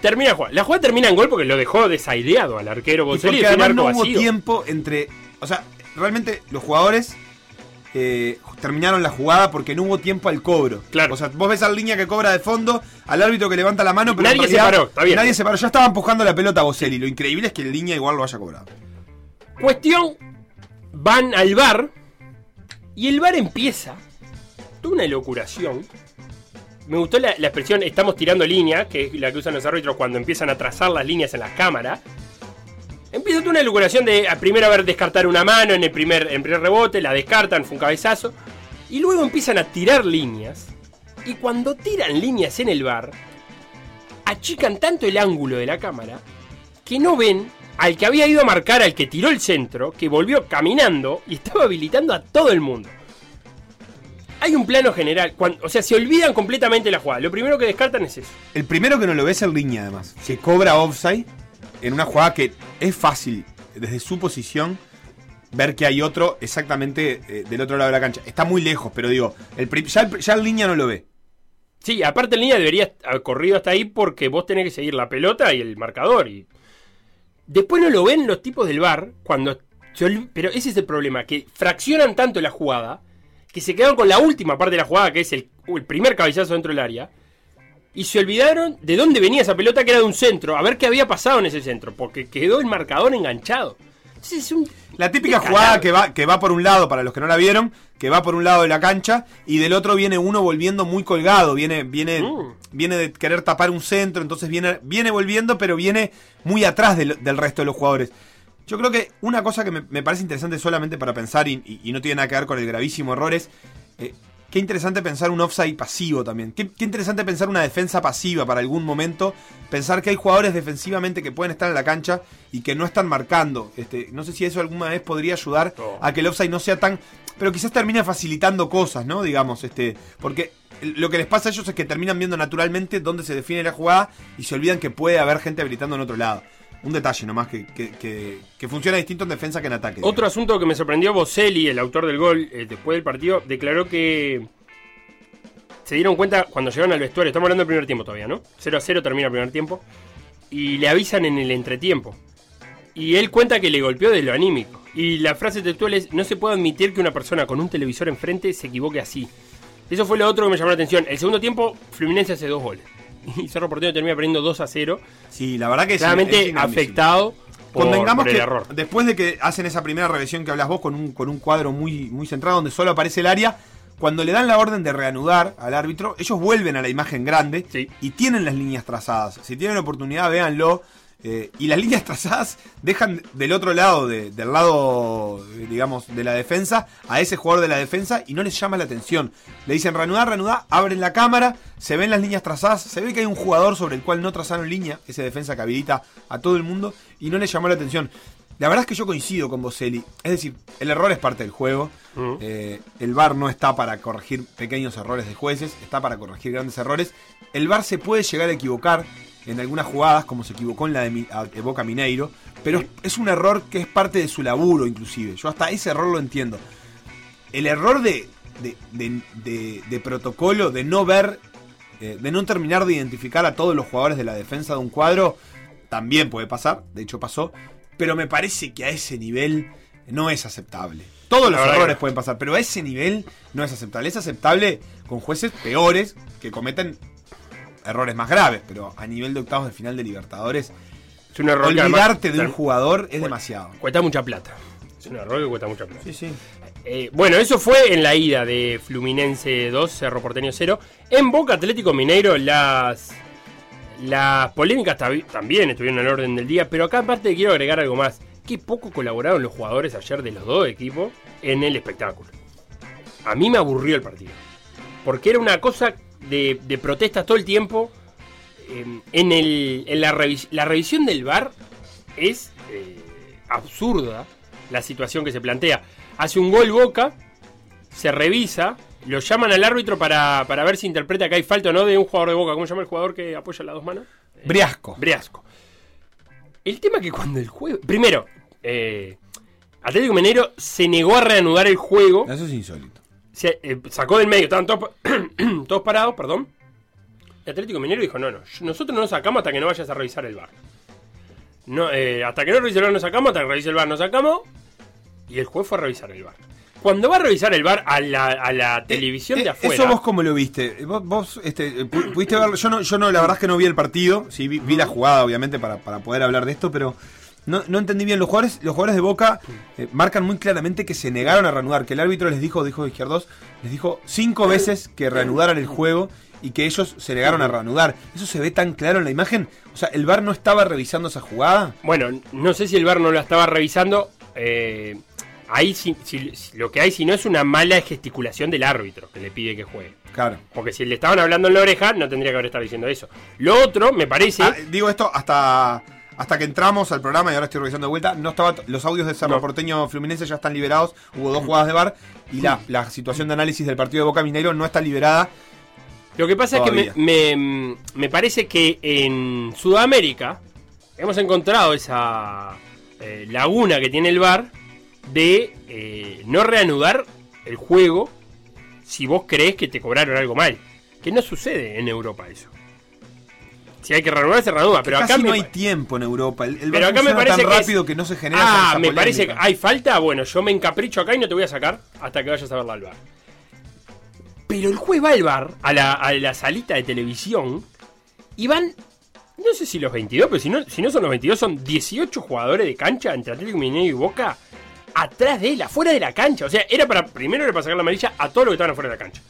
termina la jugada. La jugada termina en gol porque lo dejó desaideado al arquero Y Boselli. porque es un además no hubo vacío. tiempo entre. O sea, realmente los jugadores eh, terminaron la jugada porque no hubo tiempo al cobro. Claro. O sea, vos ves al línea que cobra de fondo, al árbitro que levanta la mano, pero en Nadie se paró, está bien. Nadie se paró. Ya estaba empujando la pelota a Boselli. Lo increíble es que el línea igual lo haya cobrado. Cuestión, van al bar y el bar empieza toda una locuración. Me gustó la, la expresión estamos tirando línea, que es la que usan los árbitros cuando empiezan a trazar las líneas en las cámaras. Empieza una locuración de primero a ver descartar una mano en el primer, en primer rebote, la descartan, fue un cabezazo. Y luego empiezan a tirar líneas. Y cuando tiran líneas en el bar, achican tanto el ángulo de la cámara que no ven al que había ido a marcar al que tiró el centro, que volvió caminando y estaba habilitando a todo el mundo. Hay un plano general, o sea, se olvidan completamente la jugada. Lo primero que descartan es eso. El primero que no lo ve es línea, además. Que cobra offside en una jugada que es fácil, desde su posición, ver que hay otro exactamente eh, del otro lado de la cancha. Está muy lejos, pero digo, el ya, el, ya el línea no lo ve. Sí, aparte en línea debería haber corrido hasta ahí porque vos tenés que seguir la pelota y el marcador. Y... Después no lo ven los tipos del bar cuando... Pero ese es el problema, que fraccionan tanto la jugada que se quedaron con la última parte de la jugada, que es el, el primer cabezazo dentro del área. Y se olvidaron de dónde venía esa pelota, que era de un centro, a ver qué había pasado en ese centro, porque quedó el marcador enganchado. Entonces es un... La típica jugada que va, que va por un lado, para los que no la vieron, que va por un lado de la cancha y del otro viene uno volviendo muy colgado, viene, viene, Mm. viene de querer tapar un centro, entonces viene, viene volviendo, pero viene muy atrás del, del resto de los jugadores. Yo creo que una cosa que me, me parece interesante solamente para pensar y, y- y no tiene nada que ver con el gravísimo error es eh, qué interesante pensar un offside pasivo también. Qué, qué interesante pensar una defensa pasiva para algún momento. Pensar que hay jugadores defensivamente que pueden estar en la cancha y que no están marcando. Este, no sé si eso alguna vez podría ayudar a que el offside no sea tan. Pero quizás termine facilitando cosas, ¿no? Digamos, este. Porque lo que les pasa a ellos es que terminan viendo naturalmente dónde se define la jugada y se olvidan que puede haber gente habilitando en otro lado. Un detalle nomás que, que, que- que funciona distinto en defensa que en ataque. Otro asunto que me sorprendió, Boselli, el autor del gol, eh, después del partido, declaró que se dieron cuenta cuando llegaron al vestuario, estamos hablando del primer tiempo todavía, ¿no? 0 a 0 termina el primer tiempo, y le avisan en el entretiempo. Y él cuenta que le golpeó de lo anímico. Y la frase textual es, no se puede admitir que una persona con un televisor enfrente se equivoque así. Eso fue lo otro que me llamó la atención. El segundo tiempo, Fluminense hace dos goles. Y Cerro Porteño termina perdiendo 2 a 0. Sí, la verdad que es Claramente es afectado por, Convengamos por el que error. después de que hacen esa primera revisión que hablas vos con un, con un cuadro muy, muy centrado donde solo aparece el área, cuando le dan la orden de reanudar al árbitro, ellos vuelven a la imagen grande Sí. y tienen las líneas trazadas. Si tienen la oportunidad, véanlo. Eh, y las líneas trazadas dejan del otro lado, de- del lado, eh, digamos, de la defensa, a ese jugador de la defensa y no les llama la atención. Le dicen reanudar, reanudar, abren la cámara, se ven las líneas trazadas, se ve que hay un jugador sobre el cual no trazaron línea, ese defensa que habilita a todo el mundo, y no les llamó la atención. La verdad es que yo coincido con Boselli. Es decir, el error es parte del juego. Eh, el VAR no está para corregir pequeños errores de jueces, está para corregir grandes errores. El VAR se puede llegar a equivocar en algunas jugadas, como se equivocó en la de, Boca Mineiro, pero es, un error que es parte de su laburo, inclusive. Yo hasta ese error lo entiendo. El error de, de, de- de- de protocolo, de no ver, eh, de no terminar de identificar a todos los jugadores de la defensa de un cuadro, también puede pasar, de hecho pasó, pero me parece que a ese nivel no es aceptable. Todos los errores pueden pasar, pero a ese nivel no es aceptable. Es aceptable con jueces peores que cometen errores más graves, pero a nivel de octavos de final de Libertadores, Es un error además- olvidarte de un jugador es demasiado. Cuesta mucha plata. Es un error que cuesta mucha plata. Sí, sí. Eh, bueno, eso fue en la ida de Fluminense 2, Cerro Porteño 0. En Boca Atlético Mineiro, las Las polémicas también estuvieron el orden del día, pero acá aparte quiero agregar algo más. Qué poco colaboraron los jugadores ayer de los dos equipos en el espectáculo. A mí me aburrió el partido. Porque era una cosa de, de protestas todo el tiempo. Eh, en el, en la, revis- la revisión del VAR es eh, absurda la situación que se plantea. Hace un gol Boca, se revisa, lo llaman al árbitro para, para ver si interpreta que hay falta o no de un jugador de Boca. ¿Cómo se llama el jugador que apoya las dos manos? Briasco. Briasco. El tema que cuando el juego. Primero, eh, Atlético Minero se negó a reanudar el juego. Eso es insólito. Se, eh, sacó del medio, estaban todos, pa- todos parados, perdón. Y Atlético Minero dijo: No, no, nosotros no nos sacamos hasta que no vayas a revisar el bar. No, eh, hasta que no revise el bar no sacamos, hasta que revise el bar no sacamos. Y el juez fue a revisar el bar. Cuando va a revisar el bar a la, a la televisión Eh, de eh, afuera. Eso vos cómo lo viste. Eh, Vos, vos, este, eh, pu- pudiste verlo. Yo no, yo no, la verdad es que no vi el partido. Sí, vi, vi la jugada, obviamente, para, para poder hablar de esto, pero no, no entendí bien. Los jugadores, los jugadores de Boca eh, marcan muy claramente que se negaron a reanudar. Que el árbitro les dijo, dijo Izquierdos, les dijo cinco veces que reanudaran el juego y que ellos se negaron a reanudar. Eso se ve tan claro en la imagen. O sea, el VAR no estaba revisando esa jugada. Bueno, no sé si el VAR no lo estaba revisando. eh, ahí si- si- si- lo que hay, si no, es una mala gesticulación del árbitro que le pide que juegue. Claro. Porque si le estaban hablando en la oreja, no tendría que haber estado diciendo eso. Lo otro, me parece. Ah, digo esto hasta hasta que entramos al programa y ahora estoy revisando de vuelta. No estaba los audios de Cerro No. Porteño Fluminense ya están liberados. Hubo dos jugadas de bar y la, la situación de análisis del partido de Boca Mineiro no está liberada. Lo que pasa Todavía. es que me, me- me parece que en Sudamérica hemos encontrado esa eh, laguna que tiene el VAR de eh, no reanudar el juego si vos crees que te cobraron algo mal. Que no sucede en Europa eso. Si hay que reanudar, se reanuda. Pero Casi acá no me hay tiempo en Europa. El, el Pero acá me parece tan que rápido es- que no se genera Ah, me parece que hay falta. Bueno, yo me encapricho acá y no te voy a sacar hasta que vayas a verla al bar. Pero el juez va al bar, a la, a la salita de televisión, y van, no sé si los 22, pero si no, si no son los 22, son 18 jugadores de cancha entre Atlético Mineiro y Boca, atrás de él, afuera de la cancha. O sea, era para, primero era para sacar la amarilla a todos los que estaban afuera de la cancha.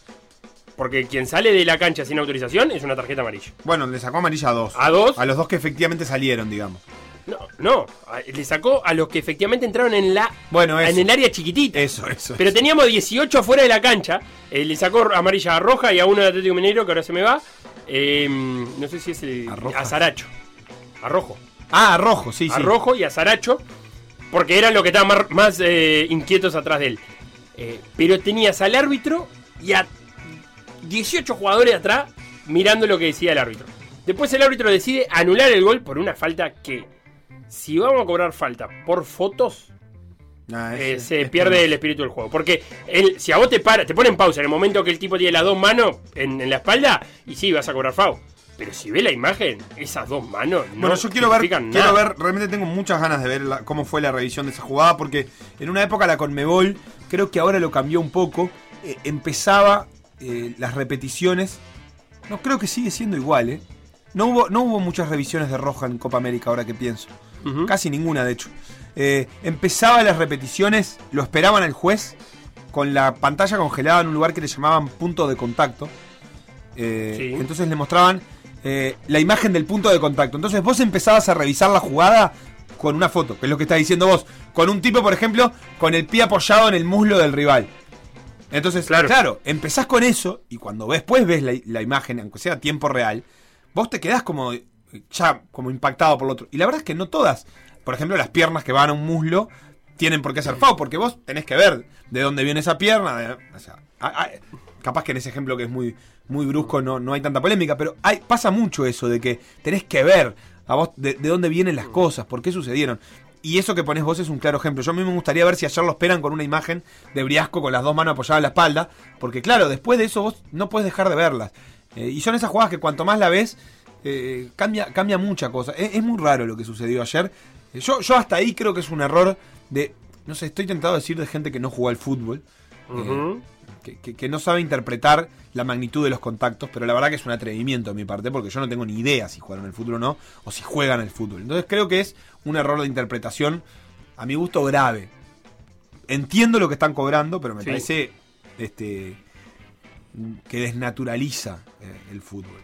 Porque quien sale de la cancha sin autorización es una tarjeta amarilla. Bueno, le sacó amarilla a dos. A dos. A los dos que efectivamente salieron, digamos. No, no, a- le sacó a los que efectivamente entraron en la Bueno, eso. en el área chiquitita. Eso, eso. Pero eso. teníamos 18 afuera de la cancha. Eh, le sacó amarilla a Roja y a uno de Atlético Mineiro, que ahora se me va. Eh, no sé si es el. ¿A? A Saracho. A Rojo. Ah, rojo, sí, A sí. Rojo y a Saracho. Porque eran los que estaban más, más, eh, inquietos atrás de él. Eh, pero tenías al árbitro y a 18 jugadores atrás mirando lo que decía el árbitro. Después el árbitro decide anular el gol por una falta que. Si vamos a cobrar falta por fotos, Ah, eh, se es pierde el espíritu del juego. Porque el, si a vos te para, te ponen pausa en el momento que el tipo tiene las dos manos en, en la espalda, y sí, vas a cobrar FAU. Pero si ve la imagen, esas dos manos no Bueno, yo quiero ver, significan quiero nada. ver, realmente tengo muchas ganas de ver la- cómo fue la revisión de esa jugada, porque en una época la Conmebol, creo que ahora lo cambió un poco, eh, empezaba eh, las repeticiones, no creo que sigue siendo igual, ¿eh? No hubo, no hubo muchas revisiones de roja en Copa América, ahora que pienso. Casi ninguna, de hecho. Eh, empezaba las repeticiones, lo esperaban al juez, con la pantalla congelada en un lugar que le llamaban punto de contacto. Eh, Sí. Entonces le mostraban eh, la imagen del punto de contacto. Entonces vos empezabas a revisar la jugada con una foto, que es lo que está diciendo vos. Con un tipo, por ejemplo, con el pie apoyado en el muslo del rival. Entonces, Claro. claro, empezás con eso y cuando después ves la, la imagen, aunque sea a tiempo real, vos te quedás como eh, ya como impactado por lo otro. Y la verdad es que no todas. Por ejemplo, las piernas que van a un muslo tienen por qué ser FAO, porque vos tenés que ver de dónde viene esa pierna. de- o sea, a- a- capaz que en ese ejemplo que es muy, muy brusco no, no hay tanta polémica, pero hay, pasa mucho eso de que tenés que ver a vos de, de dónde vienen las cosas, por qué sucedieron. Y eso que pones vos es un claro ejemplo. Yo a mí me gustaría ver si ayer lo esperan con una imagen de Briasco con las dos manos apoyadas en la espalda. Porque claro, después de eso vos no puedes dejar de verlas. Eh, y son esas jugadas que cuanto más la ves, eh, cambia, cambia mucha cosa. Es, es muy raro lo que sucedió ayer. Eh, Yo, yo hasta ahí creo que es un error de... No sé, estoy tentado a decir de gente que no jugó al fútbol. eh. Que, que- que no sabe interpretar la magnitud de los contactos, pero la verdad que es un atrevimiento de mi parte, porque yo no tengo ni idea si jugaron al fútbol o no, o si juegan al fútbol. Entonces creo que es un error de interpretación, a mi gusto, grave. Entiendo lo que están cobrando, pero me Sí. parece este que desnaturaliza eh, el fútbol.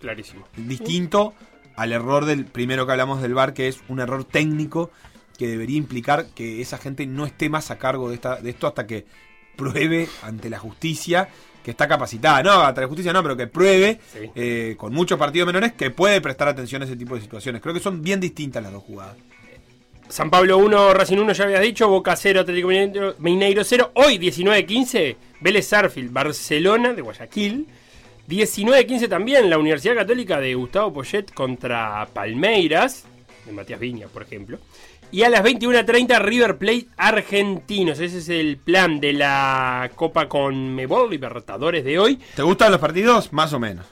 Clarísimo. Distinto al error del primero que hablamos del VAR, que es un error técnico que debería implicar que esa gente no esté más a cargo de, esta, de esto hasta que pruebe ante la justicia que está capacitada. No, ante la justicia no, pero que pruebe Sí. eh, con muchos partidos menores que puede prestar atención a ese tipo de situaciones. Creo que son bien distintas las dos jugadas. San Pablo 1, Racing 1, ya habías dicho. Boca 0, Atlético Mineiro, Mineiro 0. Hoy 19-15, Vélez Sarfield, Barcelona de Guayaquil. 19-15 también, la Universidad Católica de Gustavo Poyet contra Palmeiras, de Matías Viña, por ejemplo. Y a las 21.30 River Plate Argentinos. Ese es el plan de la Copa con Mebol Libertadores de hoy. ¿Te gustan los partidos? Más o menos.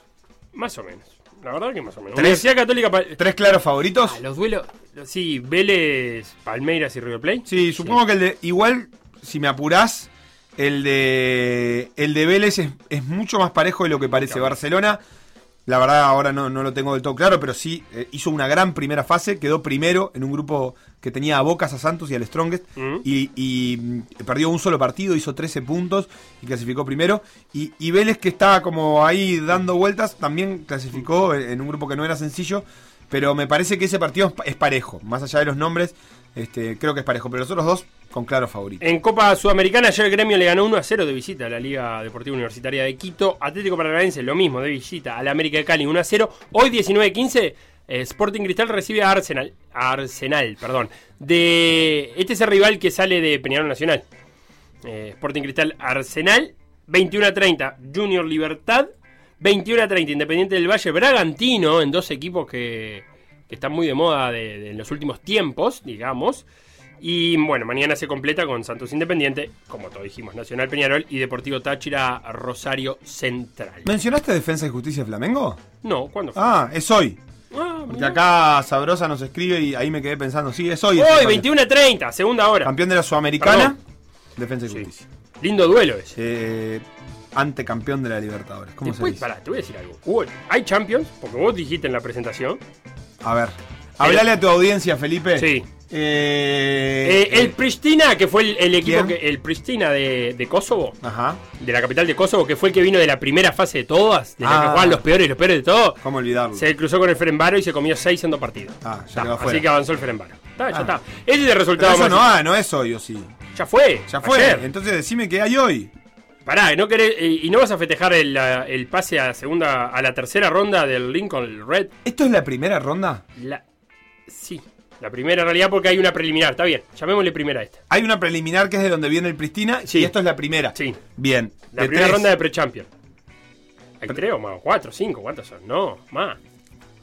Más o menos. La verdad que más o menos. ¿Tres? Católica... ¿Tres claros favoritos? Ah, los duelos... Sí, Vélez, Palmeiras y River Plate. Sí, supongo que el de. Igual, si me apurás, el de. El de Vélez es, es mucho más parejo de lo que parece. Claro. Barcelona, la verdad, ahora no, no lo tengo del todo claro, pero sí eh, hizo una gran primera fase. Quedó primero en un grupo que tenía a Bocas, a Santos y al Strongest. Y, y, mm, perdió un solo partido, hizo 13 puntos y clasificó primero. Y, y Vélez, que estaba como ahí dando vueltas, también clasificó en, en un grupo que no era sencillo. Pero me parece que ese partido es pa- es parejo. Más allá de los nombres, este, creo que es parejo. Pero los otros dos, con claro favorito. En Copa Sudamericana, ayer el gremio le ganó 1 a 0 de visita a la Liga Deportiva Universitaria de Quito. Atlético Paranaense, lo mismo, de visita a la América de Cali 1 a 0. Hoy 19-15, eh, Sporting Cristal recibe a Arsenal. Arsenal, perdón. De, este es el rival que sale de Peñarol Nacional. Eh, Sporting Cristal Arsenal. 21 a 30, Junior Libertad. 21 a 30, Independiente del Valle Bragantino, en dos equipos que, que están muy de moda de- de- en los últimos tiempos, digamos. Y bueno, mañana se completa con Santos Independiente, como todos dijimos, Nacional Peñarol y Deportivo Táchira Rosario Central. ¿Mencionaste Defensa y Justicia de Flamengo? No, ¿cuándo fue? Ah, es hoy. Ah, Porque mirá. acá Sabrosa nos escribe y ahí me quedé pensando. Sí, es hoy. Hoy, ese 21 a 30, segunda hora. Campeón de la Sudamericana. Perdón. Defensa y Sí. Justicia. Lindo duelo ese. Eh, antecampeón de la Libertadores. ¿Cómo Después, se dice? pará, te voy a decir algo. Hubo- hay Champions, porque vos dijiste en la presentación. A ver. Hablale a tu audiencia, Felipe. Sí. Eh, Eh, el Pristina, que fue el, el equipo que. El Pristina de, de Kosovo, Ajá. de la capital de Kosovo, que fue el que vino de la primera fase de todas, de la que Ah. jugaban los peores y los peores de todo. ¿Cómo olvidarlo? Se cruzó con el Ferenbaro y se comió 6 en dos partidos. Ah, ya Está, así que avanzó el Ferenbaro. Está, ya Ah. está. Ese es el Pero resultado eso más. no, ah, no es hoy, o sí. Ya fue. Ya fue. ayer. Entonces decime qué hay hoy. Pará, ¿no querés, eh, y no vas a festejar el, la- el pase a segunda, a la tercera ronda del Lincoln Red. ¿Esto es la primera ronda? La, sí, la primera en realidad porque hay una preliminar. Está bien, llamémosle primera a esta. Hay una preliminar que es de donde viene el Pristina Sí. y esto es la primera. Sí. Bien. La de primera tres. ronda de pre-champion. Hay tres o más, cuatro, cinco, ¿cuántos son? No, más.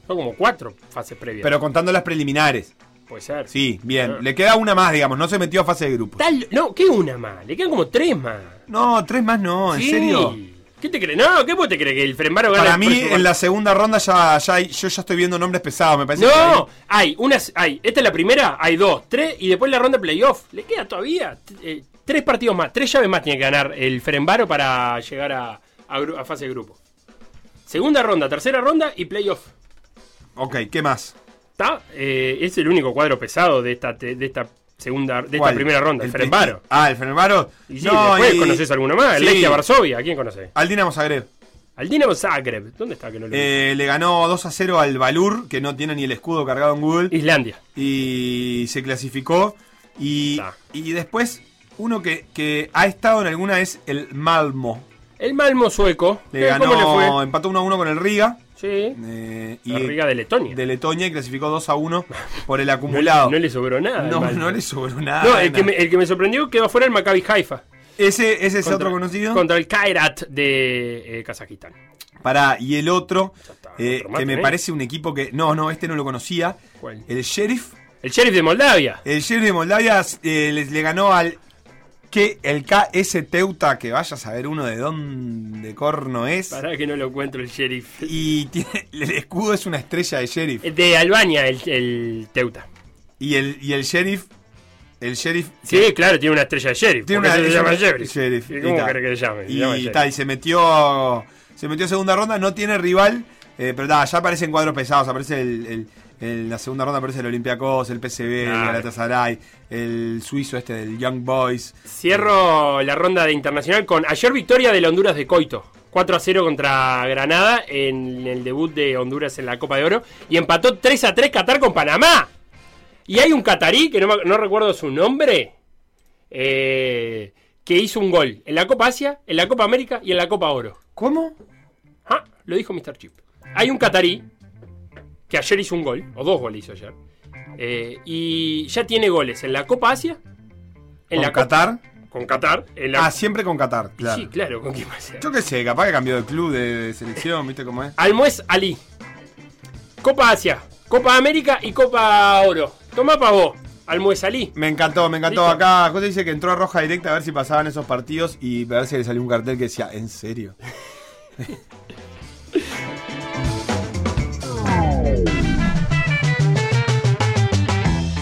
Son como cuatro fases previas. Pero contando las preliminares. Puede ser. Sí, bien. Ah. Le queda una más, digamos. No se metió a fase de grupos. Tal- no, ¿qué una más? Le quedan como tres más. No, tres más no, ¿en Sí. serio? ¿Qué te crees? No, ¿qué vos te crees? Que el Frembaro gana Para el mí, en la segunda ronda ya, ya hay- yo ya estoy viendo nombres pesados, me parece. No, hay unas, hay, esta es la primera, hay dos, tres, y después la ronda de playoff. Le queda todavía t- eh, tres partidos más, tres llaves más tiene que ganar el Ferenbaro para llegar a, a gru- a fase de grupo. Segunda ronda, tercera ronda y playoff. Ok, ¿qué más? ¿Está? Eh, es el único cuadro pesado de esta, te- de esta segunda, de esta primera ronda, el, El Ferenbaro. Ah, el Ferenbaro. Y sí, después conoces alguno más, el sí, Varsovia, ¿a quién conoces? Al Dinamo Zagreb. Al Dinamo Zagreb, ¿dónde está que no lo? Eh, le ganó 2 a 0 al Valur, que no tiene ni el escudo cargado en Google. Islandia. y se clasificó. Y, y después, uno que, que ha estado en alguna es el Malmo. El Malmo sueco. Le eh, ¿Cómo le ganó, fue? empató 1 a 1 con el Riga. Sí. eh, y La Riga de Letonia. de Letonia y clasificó 2 a 1 por el acumulado. No le sobró nada. No, no le sobró nada. No, el que, me, el que me sorprendió quedó fuera el Maccabi Haifa. Ese, ese es Contra- otro conocido. Contra el Kairat de eh, Kazajistán. Pará, y el otro, está, eh, otro que me tenés. parece un equipo que. No, no, este no lo conocía. ¿Cuál? El Sheriff. El Sheriff de Moldavia. El Sheriff de Moldavia eh, le ganó al. Que el KS Teuta, que vaya a saber uno de dónde corno es. Para que no lo encuentro el Sheriff. Y tiene, el escudo es una estrella de sheriff. De Albania, el, el Teuta. Y el, y el sheriff. El sheriff. Sí, claro, tiene una estrella de Sheriff. Tiene una- se llama Sheriff. Sheriff, ¿Y y ¿Cómo querés que se llame? Se Y, llama y Sheriff. tal, y se metió. Se metió a segunda ronda, no tiene rival. eh, pero ya aparecen cuadros pesados. Aparece el. el- en la segunda ronda aparece el Olympiacos, el PSV, el Claro. Galatasaray, el suizo este del Young Boys. Cierro la ronda de internacional con ayer victoria de la Honduras de Coito. 4 a 0 contra Granada en el debut de Honduras en la Copa de Oro. Y empató 3 a 3 Qatar con Panamá. Y hay un catarí, que no, no recuerdo su nombre, eh, que hizo un gol en la Copa Asia, en la Copa América y en la Copa Oro. ¿Cómo? Ah, lo dijo Mr. Chip. Hay un catarí que ayer hizo un gol, o dos goles hizo ayer, eh, y ya tiene goles en la Copa Asia, en ¿Con la Copa- Qatar? con Qatar, en la Ah, siempre con Qatar, claro. Sí, claro, ¿con a ser? Yo qué sé, capaz que cambió de club, de, selección, ¿viste cómo es? Almuez Ali. Copa Asia, Copa América y Copa Oro. Toma pa' vos, Almuez Ali. Me encantó, me encantó. ¿Listo? Acá José dice que entró a Roja Directa a ver si pasaban esos partidos y a ver si le salió un cartel que decía, ¿en serio?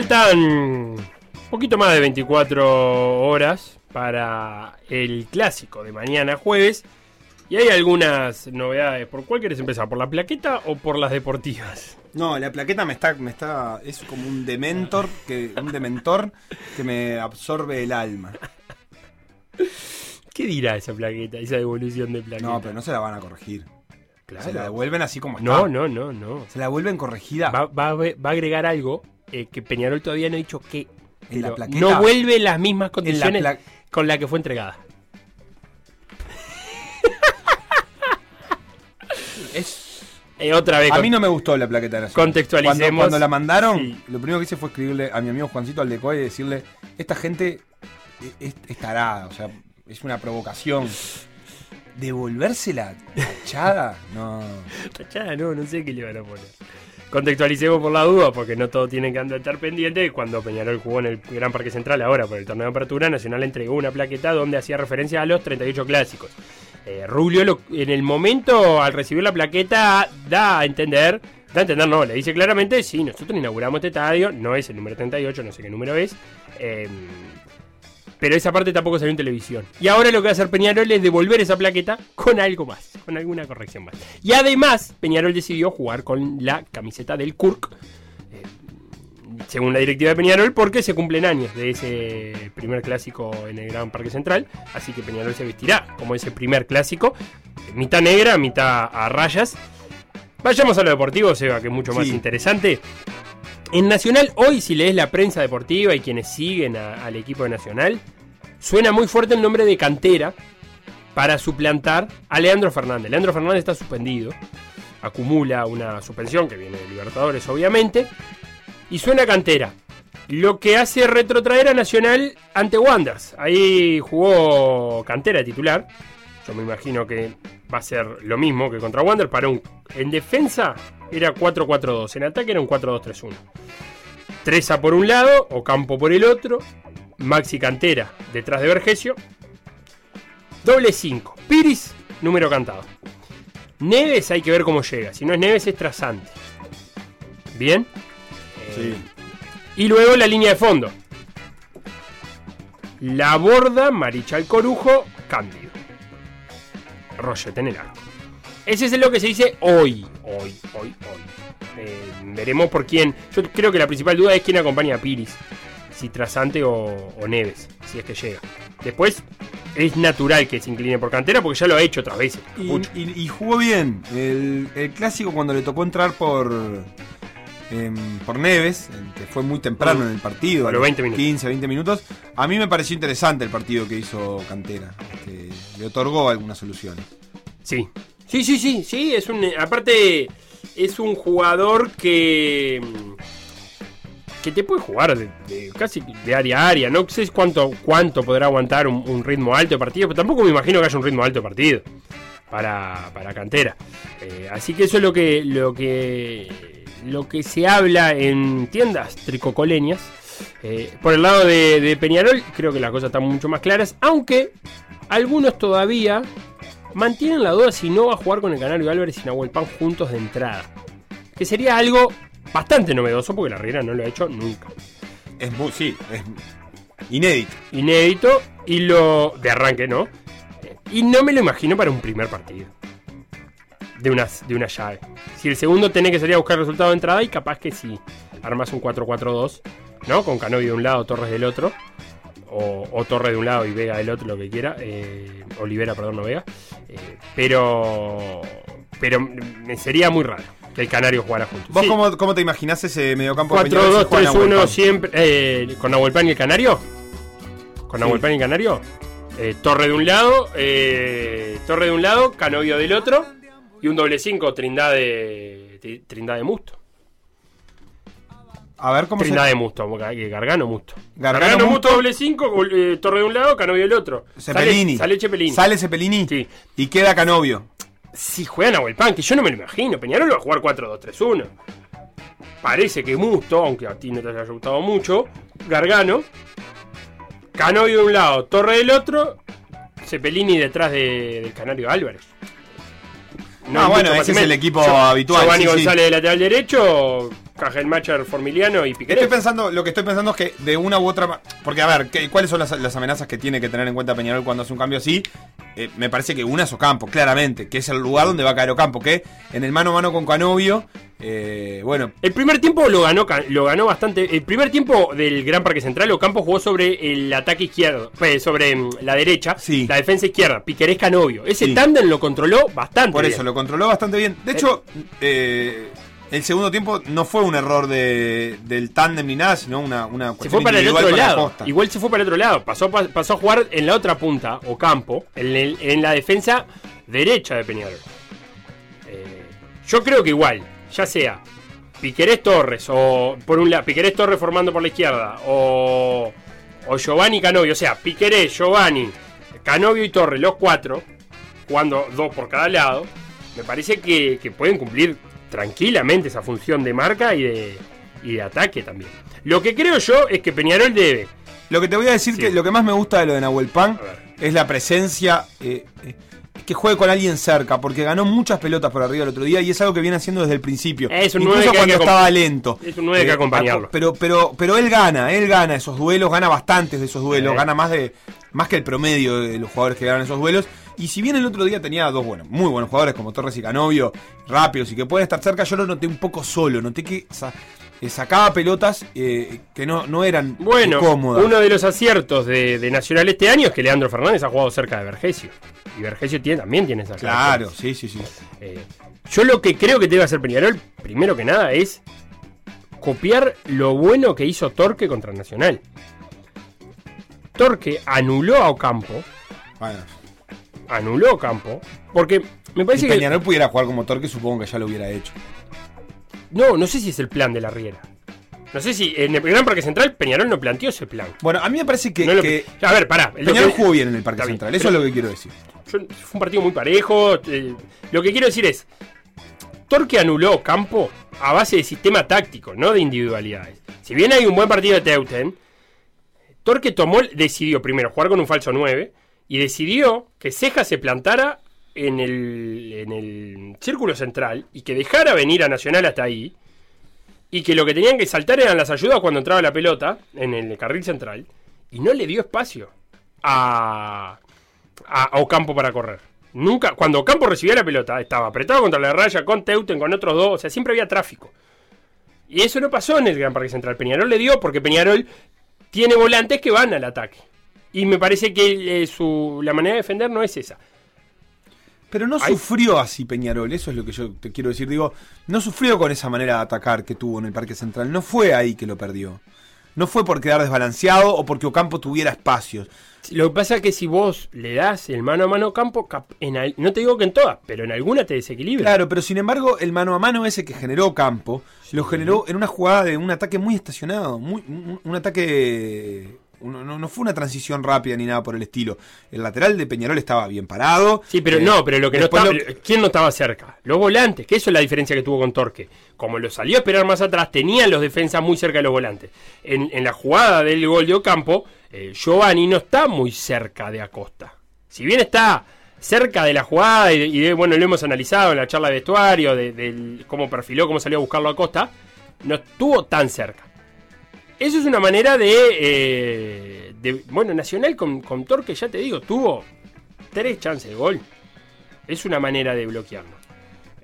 Faltan un poquito más de 24 horas para el clásico de mañana jueves. Y hay algunas novedades. ¿Por cuál querés empezar? ¿Por la plaqueta o por las deportivas? No, la plaqueta me está, me está, es como un dementor, que, un dementor que me absorbe el alma. ¿Qué dirá esa plaqueta, esa devolución de plaqueta? No, pero no se la van a corregir. Claro. Se la devuelven así como está. no, no, no, no. Se la vuelven corregida. Va, va a agregar algo eh, que Peñarol todavía no ha dicho. En la plaqueta. no vuelve en las mismas condiciones con la que fue entregada. Es, Eh, otra vez. a mí no me gustó la plaqueta nacional. Contextualicemos. Cuando, cuando la mandaron, Sí. lo primero que hice fue escribirle a mi amigo Juancito Aldecoy y decirle, esta gente es, es tarada, o sea, es una provocación. ¿Devolvérsela tachada? No. Tachada, no, no sé qué le van a poner. Contextualicemos por la duda, porque no todo tiene que andar pendiente. Cuando Peñarol jugó en el Gran Parque Central, ahora por el torneo de apertura, Nacional entregó una plaqueta donde hacía referencia a los 38 clásicos. Eh, Rubio, en el momento, al recibir la plaqueta, da a entender, da a entender, no, le dice claramente: sí, nosotros inauguramos este estadio, no es el número 38, no sé qué número es. eh, pero esa parte tampoco salió en televisión. Y ahora lo que va a hacer Peñarol es devolver esa plaqueta con algo más, con alguna corrección más. Y además, Peñarol decidió jugar con la camiseta del Kurk, eh, según la directiva de Peñarol, porque se cumplen años de ese primer clásico en el Gran Parque Central. Así que Peñarol se vestirá como ese primer clásico, mitad negra, mitad a rayas. Vayamos a lo deportivo, Seba, que es mucho más Sí. interesante. En Nacional, hoy, si lees la prensa deportiva y quienes siguen al equipo de Nacional, suena muy fuerte el nombre de Cantera para suplantar a Leandro Fernández. Leandro Fernández está suspendido, acumula una suspensión que viene de Libertadores, obviamente, y suena Cantera. Lo que hace retrotraer a Nacional ante Wanderers. Ahí jugó Cantera titular. Yo me imagino que va a ser lo mismo que contra Wander. Para un, en defensa era 4-4-2. En ataque era un 4-2-3-1. Treza por un lado, Ocampo por el otro. Maxi Cantera detrás de Vergesio. Doble 5. Piris, número cantado. Neves hay que ver cómo llega. Si no es Neves, es Trasante. Bien. Eh, y luego la línea de fondo. La borda, Marichal Corujo, Cándido. Roget en el arco. Ese es lo que se dice hoy, hoy, hoy, hoy. Eh, veremos por quién. Yo creo que la principal duda es quién acompaña a Piris. Si Trasante o, o Neves, si es que llega. Después, es natural que se incline por cantera porque ya lo ha hecho otras veces. Y, Mucho. y- y jugó bien. El, el clásico cuando le tocó entrar por em, por Neves, que fue muy temprano en el partido, A los 20 minutos. 15, 20 minutos. A mí me pareció interesante el partido que hizo Cantera. Este, le otorgó algunas soluciones. Sí. Sí, sí, sí, sí, es un aparte es un jugador que mm, que te puede jugar de, casi de área a área, no sé cuánto cuánto podrá aguantar un, un ritmo alto de partido, pero tampoco me imagino que haya un ritmo alto de partido para, para Cantera. Eh, así que eso es lo que lo que lo que se habla en tiendas tricocoleñas. Eh, por el lado de, de Peñarol, creo que las cosas están mucho más claras, aunque algunos todavía mantienen la duda si no va a jugar con el Canario Álvarez y Nahuel Pan juntos de entrada. Que sería algo bastante novedoso porque la Riera no lo ha hecho nunca. Es muy, sí, es inédito. Inédito y lo. de arranque, ¿no? Y no me lo imagino para un primer partido. De una, de una llave. Si el segundo tenés que salir a buscar el resultado de entrada y capaz que si armas un 4-4-2, ¿no? Con Canovio de un lado, Torres del otro. O, o Torres de un lado y Vega del otro, lo que quiera. eh, Olivera, perdón, no Vega. Eh, pero. Pero me sería muy raro que el Canario jugara juntos. ¿Vos Sí, cómo, cómo te imaginás ese mediocampo de Peñarol si juega Nahuel 4-2-3-1 Pan? siempre. eh, ¿Con Nahuel Pan y el Canario? ¿Con Sí. Nahuel Pan y el Canario? Eh, torre de un lado, eh, Torre de un lado, Canovio del otro. Y un doble 5, Trindade, Tri- Trindade Musto. A ver cómo Trindade se... Musto, Ga- eh, Gargano Musto. Gargano Gargano, Musto. Musto, doble 5, Torre de un lado, Canovio del otro. Cepelini. Sale, sale Cepelini. Sale Cepelini Sí. y queda Canovio. Si juega Nahuel Pan, que yo no me lo imagino. Peñarol va a jugar 4-2-3-1. Parece que Musto, aunque a ti no te haya gustado mucho, Gargano, Canovio de un lado, Torre del otro, Cepelini detrás de- del Canario Álvarez. Ah, hay bueno, ese es el equipo Gio- habitual, Giovanni sí, sí. González de lateral derecho, Cajelmacher, Formiliano y Piquerés. Estoy pensando, lo que estoy pensando es que de una u otra Porque, a ver, ¿qué- ¿cuáles son las, las amenazas que tiene que tener en cuenta Peñarol cuando hace un cambio así? Eh, me parece que una es Ocampo, claramente, que es el lugar donde va a caer Ocampo, que en el mano a mano con Canovio, eh, bueno, El primer tiempo lo ganó, lo ganó bastante. El primer tiempo del Gran Parque Central, Ocampo jugó sobre el ataque izquierdo, pues, sobre mm, la derecha, Sí. la defensa izquierda, Piquerés Canovio. Ese Sí. tándem lo controló bastante. por bien. eso lo controló bastante bien. De hecho, eh, el segundo tiempo no fue un error de, del tándem ni nada, sino una, una Se cuestión fue para el otro lado. Igual se fue para el otro lado. Pasó, pa- pasó a jugar en la otra punta, Ocampo, en, el- en la defensa derecha de Peñarol. Eh, yo creo que igual, ya sea Piquerés Torres o por un lado, Piquerés Torres formando por la izquierda o, o Giovanni Canovio, o sea, Piquerés, Giovanni, Canovio y Torres, los cuatro, jugando dos por cada lado, me parece que, que pueden cumplir tranquilamente esa función de marca y de, y de ataque también. Lo que creo yo es que Peñarol debe. Lo que te voy a decir Sí. que lo que más me gusta de lo de Nahuel Pan es la presencia, eh, eh, que juegue con alguien cerca, porque ganó muchas pelotas por arriba el otro día y es algo que viene haciendo desde el principio. Es un Incluso cuando que estaba lento. es un nueve que acompañarlo. Pero, pero, pero él gana, él gana esos duelos, gana bastantes de esos duelos, Sí. gana más de más que el promedio de los jugadores que ganan esos duelos. Y si bien el otro día tenía dos buenos, muy buenos jugadores como Torres y Canovio, rápidos y que pueden estar cerca, yo lo noté un poco solo, noté que sa- eh, sacaba pelotas eh, que no, no eran Bueno, cómodas. uno de los aciertos de, de Nacional este año es que Leandro Fernández ha jugado cerca de Vergesio. Y Vergesio tiene, también tiene esa Claro, sí, sí, sí. Eh, yo lo que creo que debe hacer Peñarol, primero que nada, es copiar lo bueno que hizo Torque contra Nacional. Torque anuló a Ocampo, Bueno, anuló a Ocampo, porque me si parece que... Peñarol pudiera jugar como Torque, supongo que ya lo hubiera hecho. No, no sé si es el plan de la Riera. No sé si en el Gran Parque Central Peñarol no planteó ese plan. Bueno, a mí me parece que, No lo- que a ver, pará. Peñarol que- jugó bien en el Parque bien, Central, eso pero- es lo que quiero decir. Fue un partido muy parejo. eh, lo que quiero decir es, Torque anuló Campo a base de sistema táctico, no de individualidades. Si bien hay un buen partido de Teuten, Torque tomó, decidió primero jugar con un falso 9 y decidió que Ceja se plantara en el, en el círculo central y que dejara venir a Nacional hasta ahí y que lo que tenían que saltar eran las ayudas cuando entraba la pelota en el carril central y no le dio espacio a, a, Ocampo para correr. Nunca, cuando Ocampo recibía la pelota, estaba apretado contra la raya, con Teuten, con otros dos, o sea, siempre había tráfico. Y eso no pasó en el Gran Parque Central. Peñarol le dio porque Peñarol tiene volantes que van al ataque. Y me parece que eh, su, la manera de defender no es esa. Pero no sufrió así Peñarol, eso es lo que yo te quiero decir. Digo, no sufrió con esa manera de atacar que tuvo en el Parque Central. No fue ahí que lo perdió. No fue por quedar desbalanceado o porque Ocampo tuviera espacios. Lo que pasa es que si vos le das el mano a mano cap- en al- no te digo que en todas, pero en alguna te desequilibra. Claro, pero sin embargo, el mano a mano ese que generó Ocampo, lo generó en una jugada de un ataque muy estacionado, muy, un, un ataque no, no fue una transición rápida ni nada por el estilo. El lateral de Peñarol estaba bien parado. Sí, pero Eh, no, pero lo que no estaba. lo- ¿Quién no estaba cerca? Los volantes, que eso es la diferencia que tuvo con Torque. Como lo salió a esperar más atrás, tenían los defensas muy cerca de los volantes. En, en la jugada del gol de Ocampo, eh, Giovanni no está muy cerca de Acosta. Si bien está cerca de la jugada, y, bueno, lo hemos analizado en la charla de vestuario, de, cómo perfiló, cómo salió a buscarlo a Acosta, no estuvo tan cerca. Eso es una manera de. eh, de- bueno, Nacional con, con Torque, ya te digo, tuvo tres chances de gol. Es una manera de bloquearlo.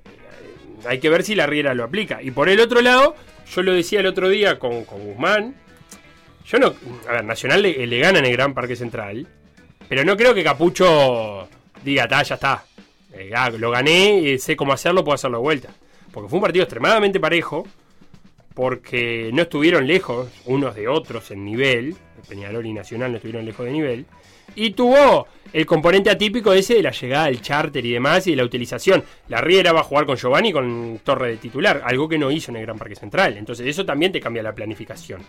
Eh, hay que ver si la Riera lo aplica. Y por el otro lado, yo lo decía el otro día con, con Guzmán. Yo no. A ver, Nacional le, le gana en el Gran Parque Central. Pero no creo que Capucho diga, "Ta, ya está. Eh, ah, lo gané, eh, sé cómo hacerlo, puedo hacerlo de vuelta. Porque fue un partido extremadamente parejo porque no estuvieron lejos unos de otros en nivel, Peñarol y Nacional no estuvieron lejos de nivel, y tuvo el componente atípico ese de la llegada del charter y demás y de la utilización. La Riera va a jugar con Giovanni con Torre de titular, algo que no hizo en el Gran Parque Central. Entonces eso también te cambia la planificación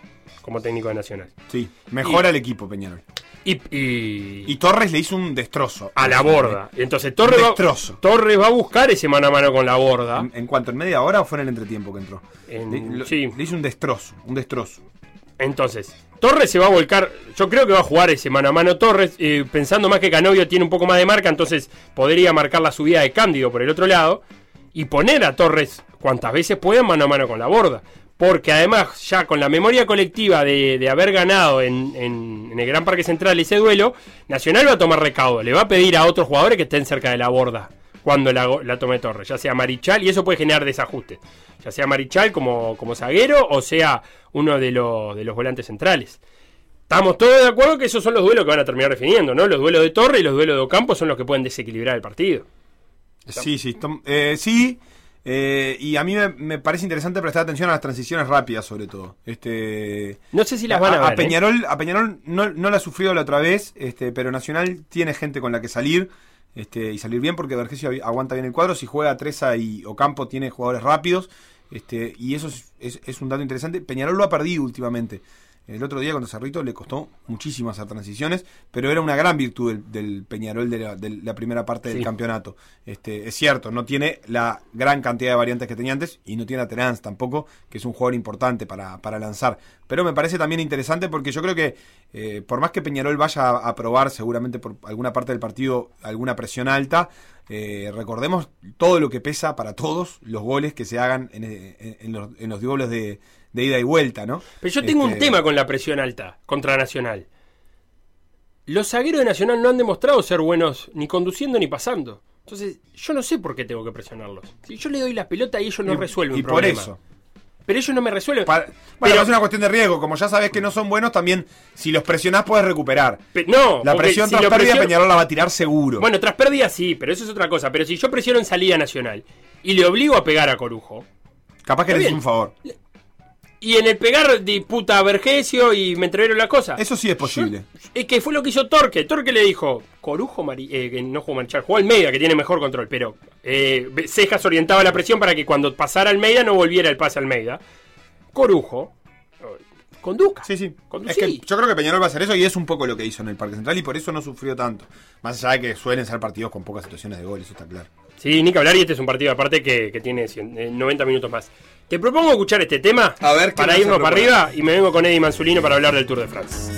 como técnico de Nacional. Sí, mejora el equipo Peñarol. Y, y- Y Torres le hizo un destrozo. a la borda. Entonces Torres va, Destrozo. Torres va a buscar ese mano a mano con la borda. ¿En, en cuanto? ¿En media hora o fue en el entretiempo que entró? En- le, lo- sí. le hizo un destrozo, un destrozo. Entonces, Torres se va a volcar. Yo creo que va a jugar ese mano a mano Torres, eh, pensando más que Canovio tiene un poco más de marca, entonces podría marcar la subida de Cándido por el otro lado y poner a Torres cuantas veces pueda mano a mano con la borda. Porque además, ya con la memoria colectiva de, de haber ganado en, en- en el Gran Parque Central ese duelo, Nacional va a tomar recaudo. Le va a pedir a otros jugadores que estén cerca de la borda cuando la, la tome Torres, ya sea Marichal, y eso puede generar desajustes. Ya sea Marichal como, como zaguero o sea uno de, los de los volantes centrales. Estamos todos de acuerdo que esos son los duelos que van a terminar definiendo, ¿no? Los duelos de Torre y los duelos de Ocampo son los que pueden desequilibrar el partido. Sí, sí. eh, sí. eh, y a mí me, me parece interesante prestar atención a las transiciones rápidas, sobre todo. Este, No sé si las van a, ver. ¿eh? Peñarol, a Peñarol no, no la ha sufrido la otra vez, este, pero Nacional tiene gente con la que salir este, y salir bien porque Vergesio aguanta bien el cuadro. Si juega Treza y Ocampo tiene jugadores rápidos este, y eso es, es- es un dato interesante. Peñarol lo ha perdido últimamente. El otro día contra Cerrito le costó muchísimas esas transiciones, pero era una gran virtud del, del Peñarol de la, de la primera parte del Sí. campeonato. Este, es cierto, no tiene la gran cantidad de variantes que tenía antes y no tiene a Terence tampoco, que es un jugador importante para, para lanzar. Pero me parece también interesante porque yo creo que eh, por más que Peñarol vaya a, a probar seguramente por alguna parte del partido alguna presión alta, eh, recordemos todo lo que pesa para todos los goles que se hagan en, en- en los, en los duelos de, de ida y vuelta, ¿no? Pero yo tengo un Este, tema con la presión alta contra Nacional. Los zagueros de Nacional no han demostrado ser buenos ni conduciendo ni pasando. Entonces, yo no sé por qué tengo que presionarlos. Si yo le doy la pelota y ellos no y- resuelven y por problema. eso. Pero ellos no me resuelven. Pa- bueno, Pero- es una cuestión de riesgo. Como ya sabes que no son buenos, también si los presionás puedes recuperar. Pe- no, La presión si tras pérdida presiono- Peñarol la va a tirar seguro. Bueno, tras pérdida sí, pero eso es otra cosa. Pero si yo presiono en salida nacional y le obligo a pegar a Corujo, Capaz que le un favor. Y en el pegar disputa a Vergesio y me entregaron la cosa. Eso sí es posible. Es que fue lo que hizo Torque. Torque le dijo, Corujo, Mari- eh, que no jugó Marichal, jugó Almeida, que tiene mejor control, pero eh, Cejas orientaba la presión para que cuando pasara Almeida no volviera el pase a Almeida. Corujo, conduzca. Sí, sí. Conducí. Es que yo creo que Peñarol va a hacer eso y es un poco lo que hizo en el Parque Central y por eso no sufrió tanto. Más allá de que suelen ser partidos con pocas situaciones de gol, eso está claro. Sí, ni que hablar, y este es un partido aparte que, que tiene 100, eh, 90 minutos más. Te propongo escuchar este tema A ver, ¿qué para nos irnos para arriba y me vengo con Eddie Manzulino para hablar del Tour de France.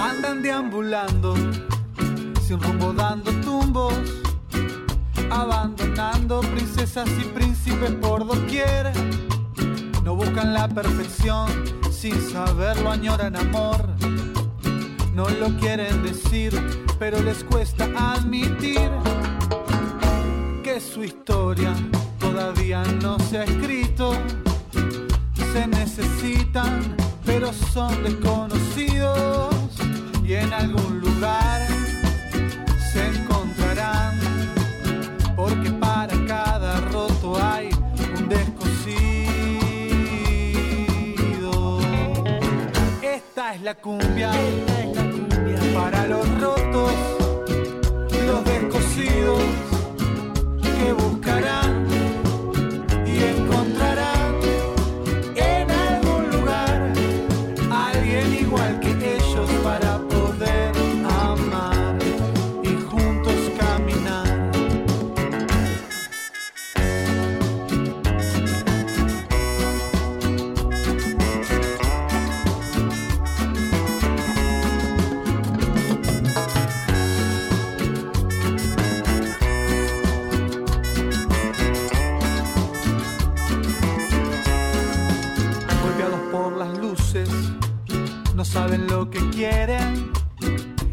Andan deambulando, sin rumbo dando tumbos, abandonando princesas y príncipes por doquier. No buscan la perfección, sin saberlo añoran amor. No lo quieren decir, pero les cuesta admitir que su historia todavía no se ha escrito se necesitan, pero son desconocidos y en algún lugar se encontrarán, Esta es la cumbia, para los rotos, los descosidos saben lo que quieren.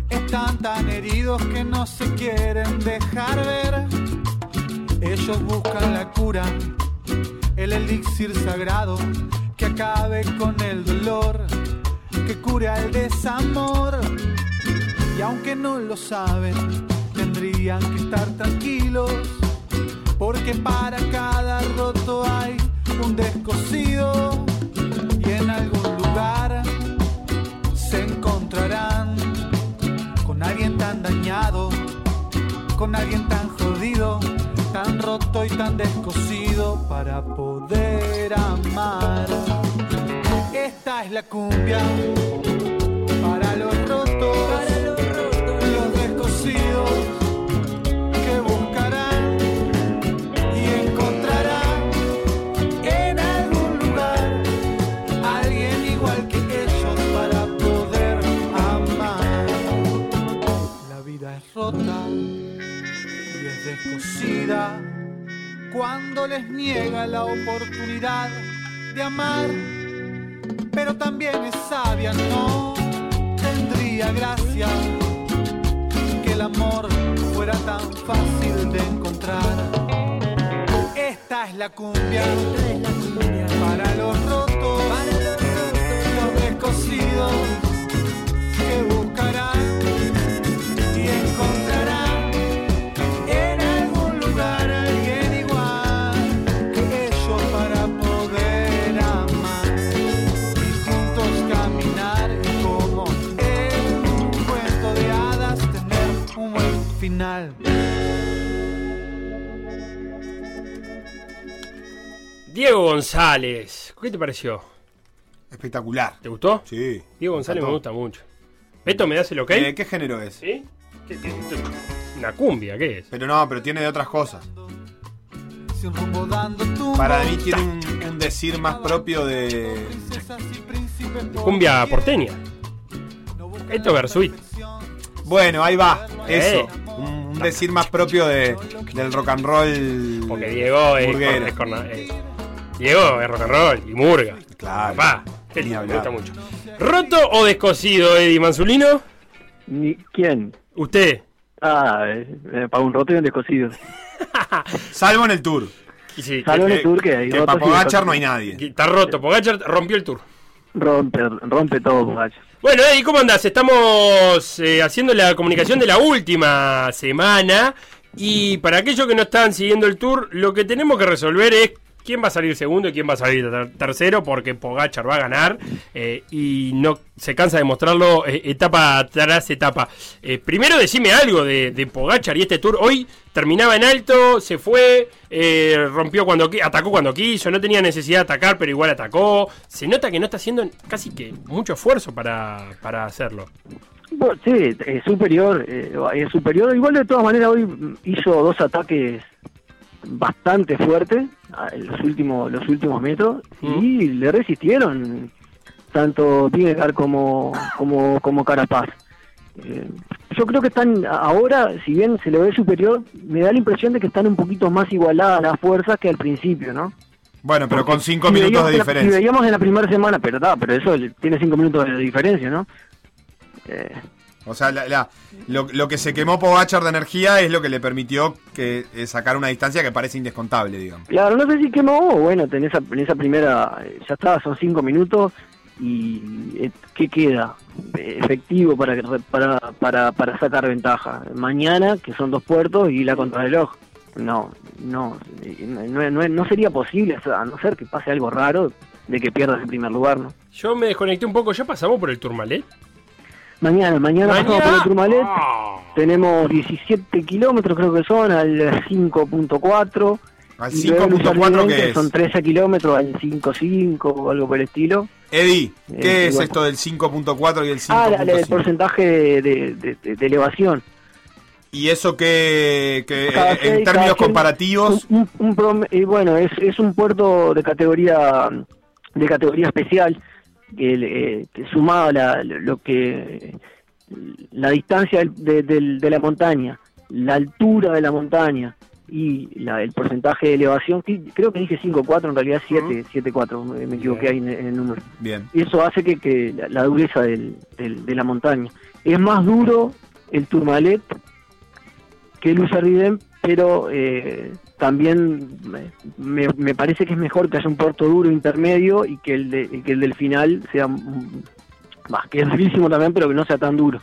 Están tan heridos que no se quieren dejar ver. Ellos buscan la cura, el elixir sagrado que acabe con el dolor, que cure al desamor. Y aunque no lo saben, tendrían que estar tranquilos, porque para cada roto hay un descosido se encontrarán con alguien tan dañado, con alguien tan jodido, tan roto y tan descosido para poder amar. Esta es la cumbia cuando les niega la oportunidad de amar, pero también es sabia, no tendría gracia que el amor fuera tan fácil de encontrar. Esta es la cumbia, para los rotos, los descosidos que buscarán y encontrarán final. Diego González, ¿qué te pareció? Espectacular. ¿Te gustó? Sí. Diego González me gusta mucho. ¿Beto me das el ok? Eh, ¿Qué género es? ¿Sí? ¿Qué- qué- qué- Una cumbia, ¿qué es? Pero no, pero tiene de otras cosas. Para mí tiene un, un decir más propio de. Cumbia porteña. Esto es Versuit. Bueno, ahí va. Eso. Eh. Un, un decir más propio de, del rock and roll. Porque Diego es, burguero. es corna- es- Diego es rock and roll y murga. Claro. Papá, Ni me hablar. gusta mucho. ¿Roto o descosido, Eddie Manzulino? Ni- ¿Quién? Usted. Ah, eh, eh, para un roto y un descosido. Salvo en el tour. Y sí, Salvo en el tour que hay Que rotos para y Pogachar no hay nadie. que está roto. Pogachar rompió el tour. Rompe, rompe todo, Pogacar. Bueno, Eddie, ¿cómo andás? Estamos eh, haciendo la comunicación de la última semana. Y para aquellos que no están siguiendo el tour, lo que tenemos que resolver es quién va a salir segundo y quién va a salir ter- tercero, porque Pogachar va a ganar eh, y no se cansa de mostrarlo eh, etapa tras etapa. Eh, primero decime algo de, de Pogachar y este tour. Hoy terminaba en alto, se fue, rompió cuando atacó cuando quiso, no tenía necesidad de atacar, pero igual atacó. Se nota que no está haciendo casi que mucho esfuerzo para, para hacerlo. Sí, superior, es superior. Igual de todas maneras hoy hizo dos ataques bastante fuertes en los últimos los últimos metros y le resistieron tanto Vinegar como como como Carapaz. Eh, yo creo que están ahora, si bien se le ve superior, me da la impresión de que están un poquito más igualadas las fuerzas que al principio, ¿no? Bueno, pero con cinco Si minutos de en la- Si diferencia. veíamos en la primera semana, pero da, pero eso tiene cinco minutos de diferencia, ¿no? Eh, O sea, la- la- lo, lo que se quemó Pogachar de energía es lo que le permitió que eh, sacar una distancia que parece indescontable, digamos. Claro, no sé si quemó bueno, en esa, en esa primera, eh, ya está, son cinco minutos y eh, ¿qué queda? Efectivo para, que- para, para, para sacar ventaja. Mañana, que son dos puertos y la contrarreloj. No, no, no, no, no sería posible, o sea, a no ser que pase algo raro de que pierdas el primer lugar, ¿no? Yo me desconecté un poco, ¿ya pasamos por el Tourmalet? Mañana, mañana, pasamos por el Turmalet, Ah. tenemos 17 kilómetros creo que son, al 5.4. Al Y luego en 5.4 Sarmiento que es. Son 13 kilómetros al 5.5 o algo por el estilo. Eddie, ¿qué Eh, es igual. esto del 5.4 y el Ah, la- la- el 5.5? porcentaje de, de- de- de elevación. ¿Y eso que, que, Cada eh, seis, en términos comparativos? Un, un- un prom- y bueno, es, es un puerto de categoría de categoría especial que, eh, sumado a la, lo que la distancia de, del- de la montaña, la altura de la montaña y la- el porcentaje de elevación, que creo que dije 5.4, en realidad 7, 7.4, me, me equivoqué ahí en, en el número. Bien. Y eso hace que, que la, la dureza del- del- de la montaña. Es más duro el Tourmalet que el Usardiden, pero eh, también me, me- parece que es mejor que haya un puerto duro intermedio y que el, de- que el del final sea bah, que es durísimo también, pero que no sea tan duro.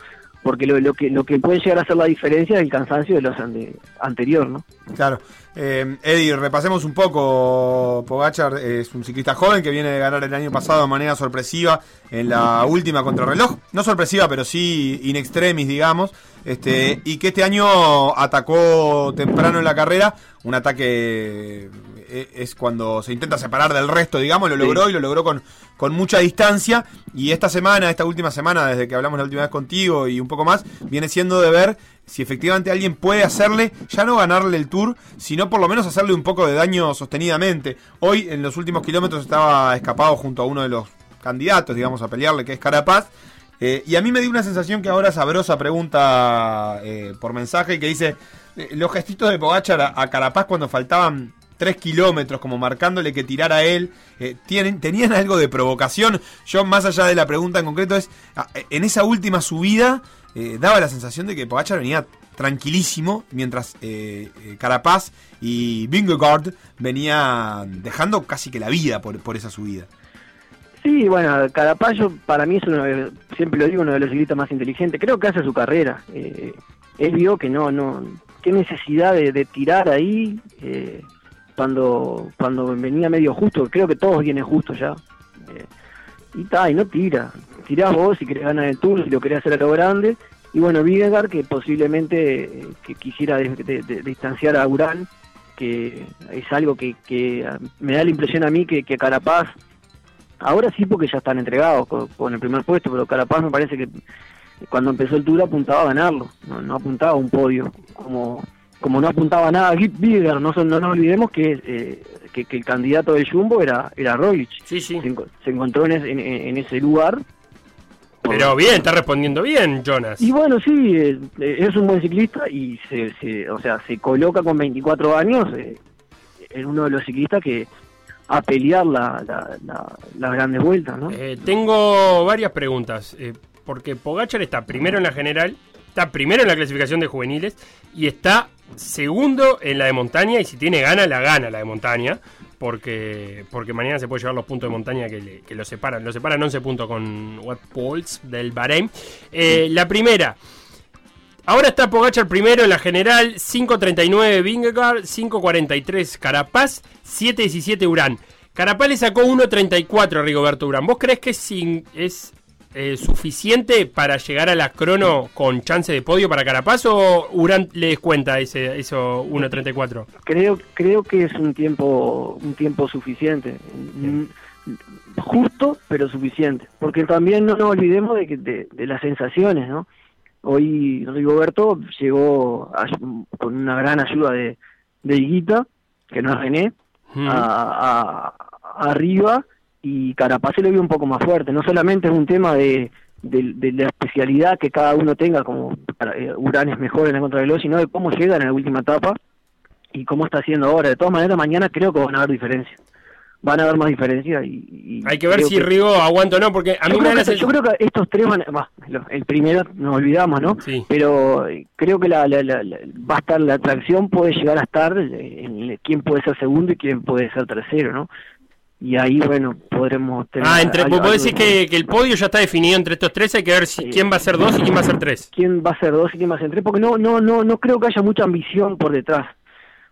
Porque lo, lo que lo que puede llegar a hacer la diferencia es el cansancio de los ande- anterior, ¿no? Claro. Eh, Eddie, repasemos un poco. Pogachar es un ciclista joven que viene de ganar el año pasado de manera sorpresiva en la última contrarreloj. No sorpresiva, pero sí in extremis, digamos. Este, y que este año atacó temprano en la carrera. Un ataque eh, es cuando se intenta separar del resto, digamos. Lo Sí. logró y lo logró con, con mucha distancia. Y esta semana, esta última semana, desde que hablamos la última vez contigo y un poco más, viene siendo de ver si efectivamente alguien puede hacerle, ya no ganarle el tour, sino por lo menos hacerle un poco de daño sostenidamente. Hoy, en los últimos kilómetros, estaba escapado junto a uno de los candidatos, digamos, a pelearle, que es Carapaz. Eh, y a mí me dio una sensación que ahora Sabrosa pregunta eh, por mensaje que dice eh, los gestitos de Pogachar a, a Carapaz cuando faltaban 3 kilómetros, como marcándole que tirara él, eh, tienen, tenían algo de provocación. Yo, más allá de la pregunta en concreto, es ah, en esa última subida eh, daba la sensación de que Pogachar venía tranquilísimo, mientras eh, eh, Carapaz y Vingegaard venían dejando casi que la vida por, por esa subida. Sí, bueno, Carapaz para mí es uno, de- siempre lo digo, uno de los ciclistas más inteligentes. Creo que hace su carrera. Eh, él vio que no, no, qué necesidad de, de tirar ahí eh, cuando cuando venía medio justo. Creo que todos vienen justos ya. Eh, y ta, y no tira. Tirás vos si querés ganar el tour, si lo querés hacer a lo grande. Y bueno, Vingegaard que posiblemente eh, que quisiera de- de- distanciar a Urán, que es algo que, que me da la impresión a mí que, que Carapaz Ahora sí porque ya están entregados con, con el primer puesto, pero Carapaz me parece que cuando empezó el Tour apuntaba a ganarlo, no, no apuntaba a un podio, como como no apuntaba nada a Git Bieder, no, no nos olvidemos que, eh, que, que el candidato del Jumbo era, era Roglic. Sí, sí. Se, enco- se encontró en, ese- en- en ese lugar. Pero bien, está respondiendo bien, Jonas. Y bueno, sí, eh, es un buen ciclista y se, se- o sea, se coloca con 24 años eh, en uno de los ciclistas que a pelear la, la- la- las grandes vueltas, ¿no? Eh, tengo varias preguntas. eh, porque Pogachar está primero en la general, está primero en la clasificación de juveniles y está segundo en la de montaña. Y si tiene gana, la gana la de montaña. Porque, porque mañana se puede llevar los puntos de montaña que, le- que lo separan. Lo separan 11 puntos con Watt Pauls del Bahrein. Eh, la primera. Ahora está Pogachar primero en la general, 5.39 Vingegaard, 5.43 Carapaz, 7.17 Urán. Carapaz le sacó 1.34 a Rigoberto Urán. ¿Vos crees que es, es eh, suficiente para llegar a la crono con chance de podio para Carapaz o Urán le descuenta ese, eso 1.34? creo creo que es un tiempo un tiempo suficiente justo pero suficiente porque también no nos olvidemos de que de, de las sensaciones no hoy Rigoberto llegó a- con una gran ayuda de de Higuita que no es René Mm. a, a- arriba y Carapaz se lo vio un poco más fuerte no solamente es un tema de de, de la especialidad que cada uno tenga como eh, Urán es mejor en la contrarreloj sino de cómo llegan en la última etapa y cómo está haciendo ahora. De todas maneras, mañana creo que van a haber diferencias. Van a haber más diferencias y... y Hay que ver si Rigo aguanta o no, porque a mí me que, yo creo que estos tres van a... bah, el primero nos olvidamos, ¿no? Sí. Pero eh, creo que la, la- la- la- va a estar la atracción, puede llegar a estar eh, en quién puede ser segundo y quién puede ser tercero, ¿no? Y ahí, bueno, podremos tener... Ah, entre, algo- vos decís que, que el podio ya está definido entre estos tres, hay que ver si, Sí. quién va a ser dos y quién va a ser tres. quién va a ser dos y quién va a ser tres, porque no, no, no, no creo que haya mucha ambición por detrás,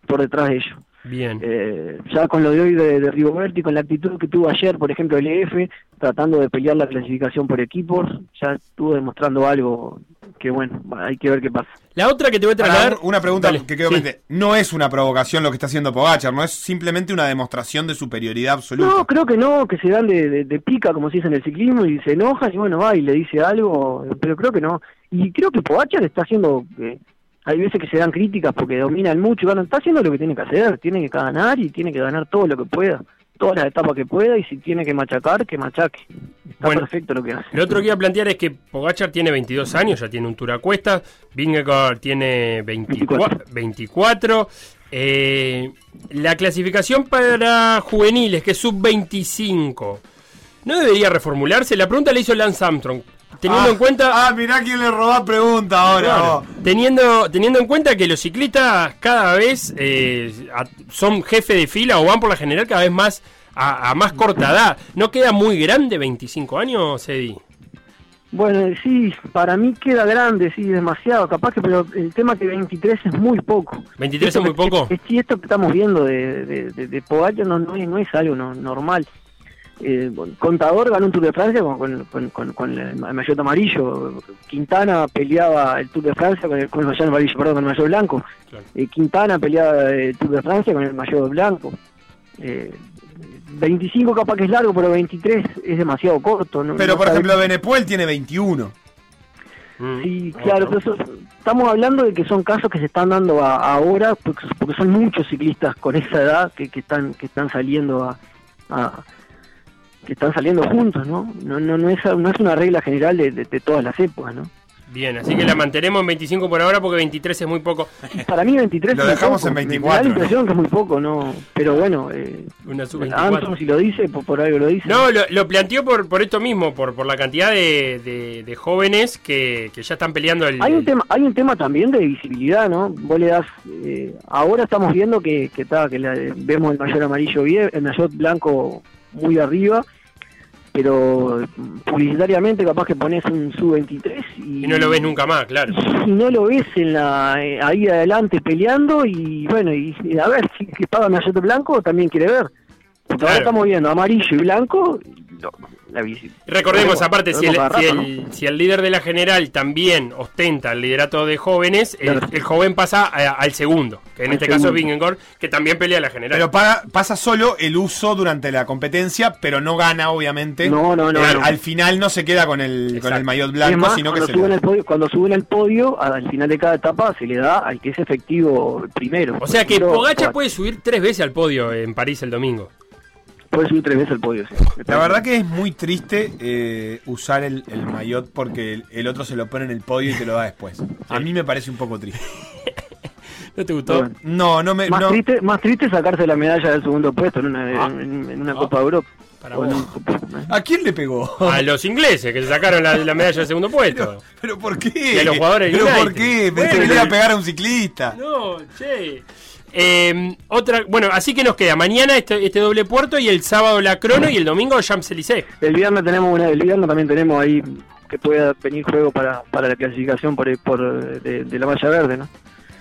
por detrás de ello. Bien. Eh, ya con lo de hoy de, de Rigoberto y con la actitud que tuvo ayer, por ejemplo, el EF, tratando de pelear la clasificación por equipos, ya estuvo demostrando algo que, bueno, hay que ver qué pasa. La otra que te voy a trasladar... una pregunta Dale, que quedó sí. No es una provocación lo que está haciendo Pogachar, no es simplemente una demostración de superioridad absoluta. No, creo que no, que se dan de, de- de pica, como se dice en el ciclismo, y se enojan y bueno, va y le dice algo, pero creo que no. Y creo que Pogacar está haciendo, eh, hay veces que se dan críticas porque dominan mucho, y bueno, está haciendo lo que tiene que hacer, tiene que ganar y tiene que ganar todo lo que pueda, todas las etapas que pueda, y si tiene que machacar, que machaque. Está Bueno. perfecto lo que hace. Lo otro que iba a plantear es que Pogachar tiene 22 años, ya tiene un tour a cuesta, Vingegaard tiene 24. 24. Eh, la clasificación para juveniles, que es sub-25, ¿no debería reformularse? La pregunta la hizo Lance Armstrong. Teniendo ah, en cuenta. Ah, mirá quién le robó pregunta ahora. Claro, teniendo, teniendo en cuenta que los ciclistas cada vez eh, a- son jefe de fila o van por la general cada vez más a, a más corta edad. ¿No queda muy grande 25 años, Eddie? Bueno, sí, para mí queda grande, sí, demasiado, capaz que, pero el tema que 23 es muy poco. 23 Esto es muy poco. Sí, esto que estamos viendo de, de, de, no, no, es, no es algo no- normal. Eh, Contador ganó un Tour de Francia con, con, con, con- el maillot amarillo. Quintana peleaba el Tour de Francia con el, con el maillot amarillo, perdón, con el maillot blanco. Claro. Eh, Quintana peleaba el Tour de Francia con el maillot blanco. Eh, 25 capaz que es largo, pero 23 es demasiado corto. ¿no? Pero No por ejemplo, Benepuel tiene 21. Mm. Sí, claro, pero eso- estamos hablando de que son casos que se están dando a- ahora, porque, porque son muchos ciclistas con esa edad que, que están que están saliendo a, a- que están saliendo juntos, ¿no? No, no, no es no es una regla general de, de- de todas las épocas, ¿no? Bien, así que la mantenemos en 25 por ahora porque 23 es muy poco. Para mí 23 Lo es muy dejamos poco. en Me- Me da 24, la impresión que es muy poco, ¿no? Pero bueno, eh, Una sub-24. Armstrong si lo dice, por, por algo lo dice. No, lo, lo planteó por, por esto mismo, por, por la cantidad de, de- de jóvenes que, que ya están peleando el... Hay un tema, hay un tema también de visibilidad, ¿no? Vos le das, eh, ahora estamos viendo que, que, está, que la- vemos el mayor amarillo bien, el mayor blanco muy arriba, pero publicitariamente capaz que pones un sub 23 y, Y no lo ves nunca más, claro. y no lo ves en la eh, ahí adelante peleando y bueno y, a ver si que paga maillot blanco también quiere ver. Porque Claro. ahora estamos viendo amarillo y blanco, la Recordemos, Bueno, aparte, si el, si, el, si el líder de la general también ostenta el liderato de jóvenes, el, joven pasa a- al segundo, que en Al este caso es. Vingegaard, que también pelea la general. Pero pa- pasa solo el uso durante la competencia, pero no gana, obviamente. No, no, no, Eh, al, no. al final no se queda con el, con el maillot blanco, más, sino que cuando se suben, le- al podio, cuando suben al podio, al final de cada etapa se le da al que es efectivo primero. o sea que Pogacar puede subir tres veces al podio en París el domingo. Puede subir tres veces al podio, sí. La verdad que es muy triste eh, usar el, el maillot porque el, el otro se lo pone en el podio y te lo da después. A mí me parece un poco triste. ¿No te gustó? Bueno. No, no me. Más, no- triste, más triste sacarse la medalla del segundo puesto en una, Ah. en, en una Ah. Copa de Europa. Para ¿A quién le pegó? A los ingleses que se sacaron la, la medalla del segundo puesto. ¿Pero por qué? Y a los jugadores ¿Pero por qué? Pensé Bueno, que le iba a pegar a un ciclista. No, che. Eh, otra, bueno, así que nos queda mañana este, este doble puerto y el sábado la crono y el domingo Champs-Élysées. El viernes tenemos una, el viernes también tenemos ahí que pueda venir juego para, para la clasificación por, por de, de la malla verde, ¿no?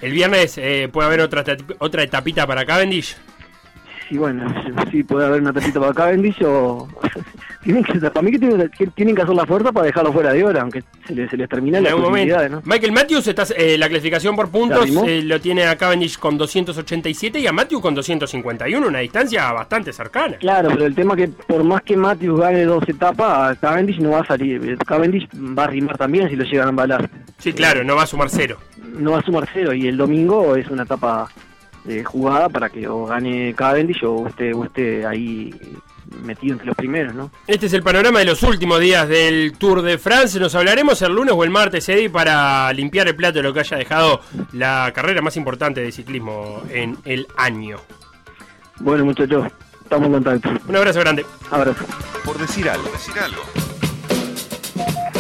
El viernes eh, puede haber otra, otra etapita para Cavendish. Sí, bueno, sí puede haber una tapita para Cavendish o... tienen que, para mí que tienen, que tienen que hacer la fuerza para dejarlo fuera de hora, aunque se les, se les algún momento. posibilidades, ¿no? Michael Matthews, está, eh, la clasificación por ¿Se puntos eh, lo tiene a Cavendish con 287 y a Matthews con 251, una distancia bastante cercana. Claro, pero el tema que por más que Matthews gane dos etapas, Cavendish no va a salir. Cavendish va a rimar también si lo llegan a embalar. Sí, claro, no va a sumar cero. No va a sumar cero y el domingo es una etapa eh, jugada para que o gane Cavendish o esté, o esté ahí metido entre los primeros, ¿no? Este es el panorama de los últimos días del Tour de France. Nos hablaremos el lunes o el martes, Eddie, para limpiar el plato de lo que haya dejado la carrera más importante de ciclismo en el año. Bueno, muchachos, estamos en contacto. Un abrazo grande. Abrazo. Por decir algo. Decir algo.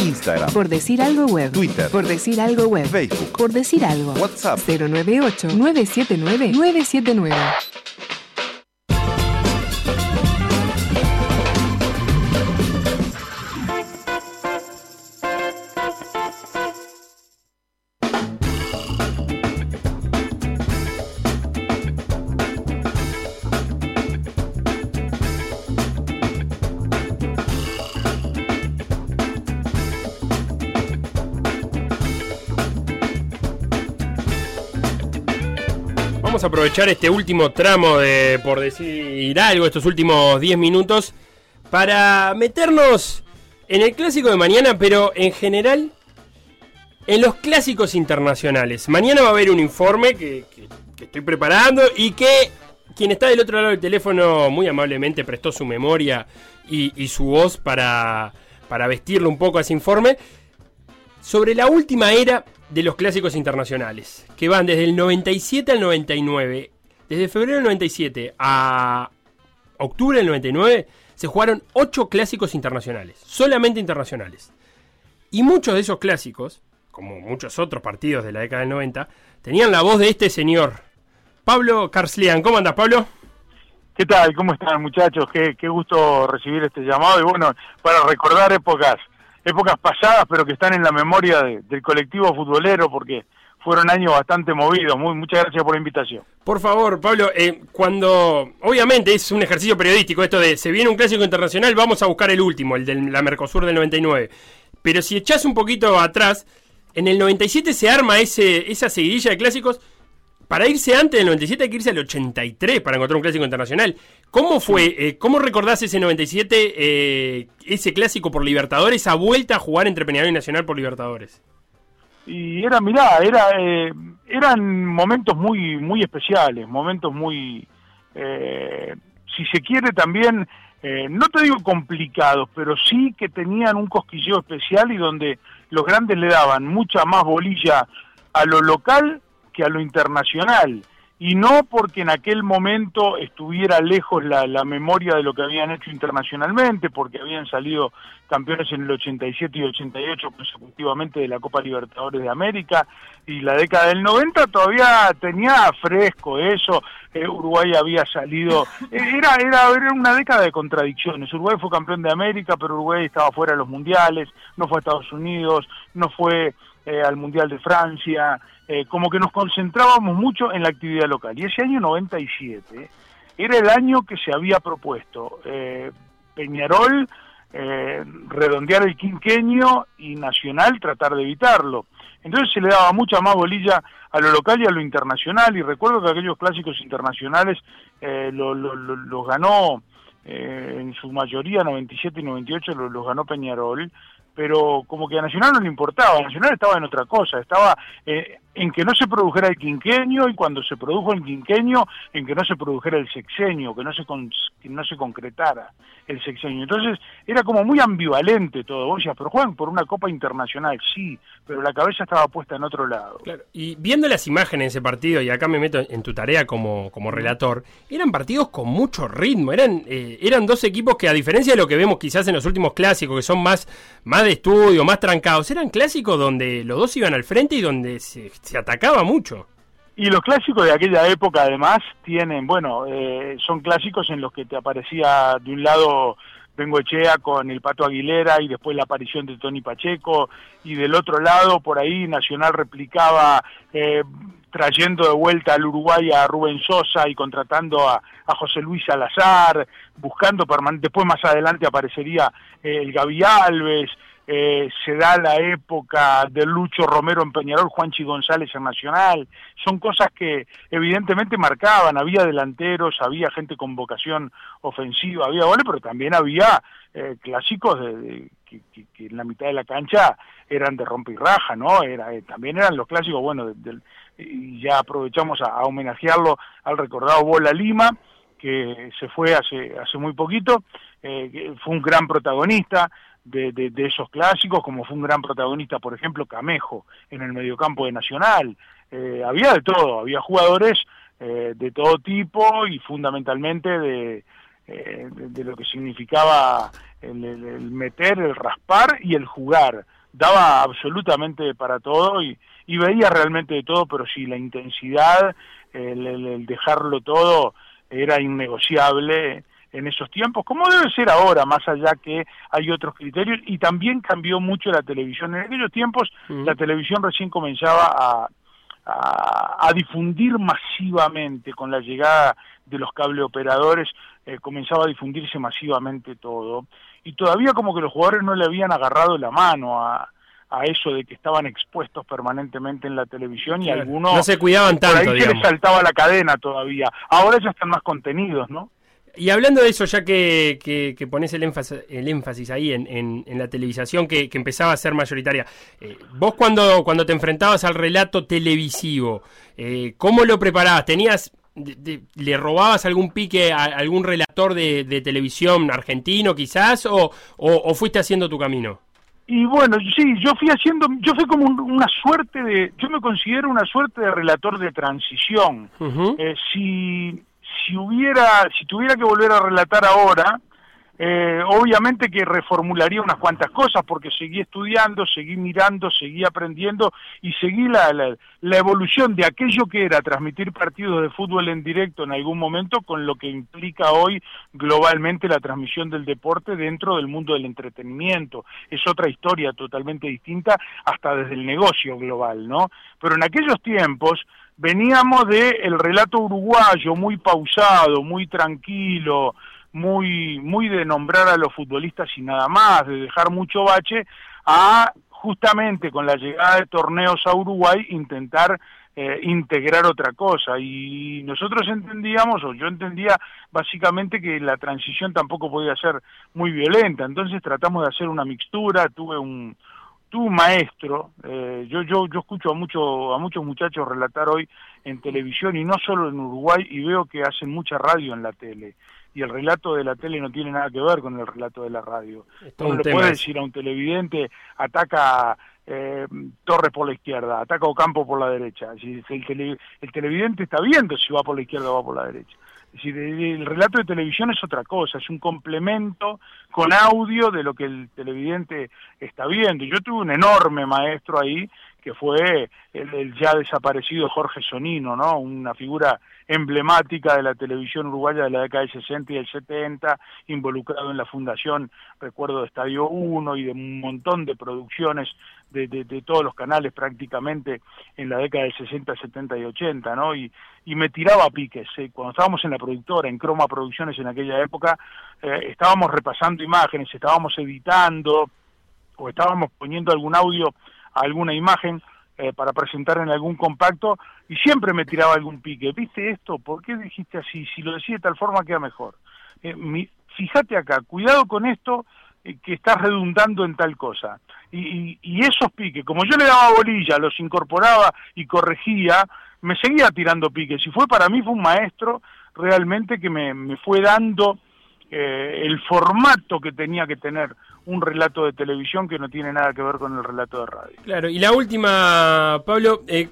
Instagram, Por decir algo web. Twitter. Por decir algo web. Facebook, Por decir algo. WhatsApp. 098-979-979. Aprovechar este último tramo de, por decir algo, estos últimos 10 minutos, para meternos en el clásico de mañana, pero en general en los clásicos internacionales. Mañana va a haber un informe que, estoy preparando y que quien está del otro lado del teléfono muy amablemente prestó su memoria y, y su voz para, para vestirlo un poco a ese informe sobre la última era de los clásicos internacionales, que van desde el 97 al 99. Desde febrero del 97 a octubre del 99 se jugaron 8 clásicos internacionales, solamente internacionales. Y muchos de esos clásicos, como muchos otros partidos de la década del 90, tenían la voz de este señor, Pablo Carslian. ¿Cómo andas, Pablo? ¿Qué tal? ¿Cómo están muchachos? Qué, qué gusto recibir este llamado y bueno, para recordar épocas, épocas pasadas pero que están en la memoria de- del colectivo futbolero porque fueron años bastante movidos. Muy, muchas gracias por la invitación. Por favor, Pablo, eh, cuando obviamente es un ejercicio periodístico esto de se viene un clásico internacional, vamos a buscar el último, el de la Mercosur del 99. Pero si echás un poquito atrás, en el 97 se arma ese, esa seguidilla de clásicos. Para irse antes del 97 hay que irse al 83 para encontrar un clásico internacional. ¿Cómo fue? eh, ¿Cómo recordás ese 97, eh, ese clásico por Libertadores, esa vuelta a jugar entre Peñarol y Nacional por Libertadores? Y era, mirá, era, eh, eran momentos muy, muy especiales, momentos muy, eh, si se quiere también, eh, no te digo complicados, pero sí que tenían un cosquilleo especial y donde los grandes le daban mucha más bolilla a lo local que a lo internacional. Y no porque en aquel momento estuviera lejos la, la memoria de lo que habían hecho internacionalmente, porque habían salido campeones en el 87 y 88 consecutivamente de la Copa Libertadores de América, y la década del 90 todavía tenía fresco eso, eh, Uruguay había salido, eh, era, era, era una década de contradicciones, Uruguay fue campeón de América, pero Uruguay estaba fuera de los mundiales, no fue a Estados Unidos, no fue eh, al Mundial de Francia, eh, como que nos concentrábamos mucho en la actividad local. Y ese año 97 era el año que se había propuesto eh, Peñarol eh, redondear el quinquenio y Nacional tratar de evitarlo. Entonces se le daba mucha más bolilla a lo local y a lo internacional, y recuerdo que aquellos clásicos internacionales eh, lo- lo- lo- los ganó eh, en su mayoría, 97 y 98, los, los ganó Peñarol, pero como que a Nacional no le importaba, Nacional estaba en otra cosa, estaba eh, en que no se produjera el quinquenio y cuando se produjo el quinquenio, en que no se produjera el sexenio, que no se, con- que no se concretara el sexenio. Entonces era como muy ambivalente todo, vos decías, pero juegan por una Copa Internacional, sí, pero la cabeza estaba puesta en otro lado. Claro, y viendo las imágenes de ese partido, y acá me meto en tu tarea como, como relator, eran partidos con mucho ritmo, eran, eh, eran dos equipos que a diferencia de lo que vemos quizás en los últimos clásicos, que son más, más de estudio, más trancados, eran clásicos donde los dos iban al frente y donde se, se atacaba mucho. Y los clásicos de aquella época además tienen, bueno, eh, son clásicos en los que te aparecía de un lado Bengoechea con el Pato Aguilera y después la aparición de Tony Pacheco y del otro lado por ahí Nacional replicaba eh, trayendo de vuelta al Uruguay a Rubén Sosa y contratando a, a José Luis Salazar, buscando permanente, después más adelante aparecería eh, el Gaby Alves, eh, se da la época de Lucho Romero en Peñarol, Juanchi González en Nacional, son cosas que evidentemente marcaban, había delanteros, había gente con vocación ofensiva, había goles, pero también había eh, clásicos de, que, en la mitad de la cancha eran de rompe y raja, ¿no? Era, eh, también eran los clásicos, bueno, de- y ya aprovechamos a, homenajearlo al recordado Bola Lima, que se fue hace, hace muy poquito, eh, fue un gran protagonista de, de- esos clásicos, como fue un gran protagonista, por ejemplo, Camejo en el mediocampo de Nacional. Eh, había de todo, había jugadores eh, de todo tipo y fundamentalmente de, eh, de, lo que significaba el, meter, el raspar y el jugar. Daba absolutamente para todo y, veía realmente de todo, pero sí, la intensidad, el- el dejarlo todo era innegociable en esos tiempos, como debe ser ahora, más allá que hay otros criterios, y también cambió mucho la televisión. En aquellos tiempos la televisión recién comenzaba a, a, a difundir masivamente con la llegada de los cableoperadores, eh, comenzaba a difundirse masivamente todo, y todavía como que los jugadores no le habían agarrado la mano a, a eso de que estaban expuestos permanentemente en la televisión y Claro. algunos No se cuidaban por ahí tanto, se les saltaba la cadena todavía. Ahora ya están más contenidos, ¿no? Y hablando de eso, ya que, que, que pones el énfasis, el énfasis ahí en, en- en la televisación que, que empezaba a ser mayoritaria, eh, vos cuando, cuando te enfrentabas al relato televisivo, eh, ¿cómo lo preparabas? ¿Tenías, de- de- le robabas algún pique a algún relator de, de televisión argentino quizás o, o- o fuiste haciendo tu camino? Y bueno, sí, yo fui haciendo, yo fui como un- una suerte de, yo me considero una suerte de relator de transición. Eh, si, si hubiera, si tuviera que volver a relatar ahora, eh, obviamente que reformularía unas cuantas cosas porque seguí estudiando, seguí mirando, seguí aprendiendo y seguí la, la, la evolución de aquello que era transmitir partidos de fútbol en directo en algún momento con lo que implica hoy globalmente la transmisión del deporte dentro del mundo del entretenimiento. Es otra historia totalmente distinta hasta desde el negocio global, ¿no? Pero en aquellos tiempos veníamos de el relato uruguayo muy pausado, muy tranquilo, muy muy de nombrar a los futbolistas y nada más, de dejar mucho bache a justamente con la llegada de torneos a Uruguay intentar eh, integrar otra cosa. Y nosotros entendíamos o yo entendía básicamente que la transición tampoco podía ser muy violenta. Entonces tratamos de hacer una mixtura tuve un un maestro eh, yo yo yo escucho a mucho a muchos muchachos relatar hoy en televisión y no solo en Uruguay y veo que hacen mucha radio en la tele y el relato de la tele no tiene nada que ver con el relato de la radio. un le puede decir a un televidente, ataca eh, Torres por la izquierda, ataca Ocampo por la derecha. Es el, el televidente está viendo si va por la izquierda o va por la derecha. Es el relato de televisión es otra cosa, es un complemento con audio de lo que el televidente está viendo. Yo tuve un enorme maestro ahí que fue el, ya desaparecido Jorge Sonino, ¿no? Una figura emblemática de la televisión uruguaya de la década del 60 y del 70, involucrado en la fundación, recuerdo, de Estadio 1 y de un montón de producciones de, de- todos los canales prácticamente en la década del 60, 70 y 80, ¿no? Y, y me tiraba a piques. ¿eh? Cuando estábamos en la productora, en Croma Producciones en aquella época, eh, estábamos repasando imágenes, estábamos editando o estábamos poniendo algún audio alguna imagen eh, para presentar en algún compacto y siempre me tiraba algún pique. ¿Viste esto? ¿Por qué dijiste así? Si lo decía de tal forma queda mejor. Eh, mi- fíjate acá, cuidado con esto eh, que estás redundando en tal cosa. Y, y- y esos piques, como yo le daba bolilla, los incorporaba y corregía, me seguía tirando piques. Y fue para mí, fue un maestro realmente que me, me fue dando eh, el formato que tenía que tener un relato de televisión que no tiene nada que ver con el relato de radio. Claro, y la última, Pablo, eh,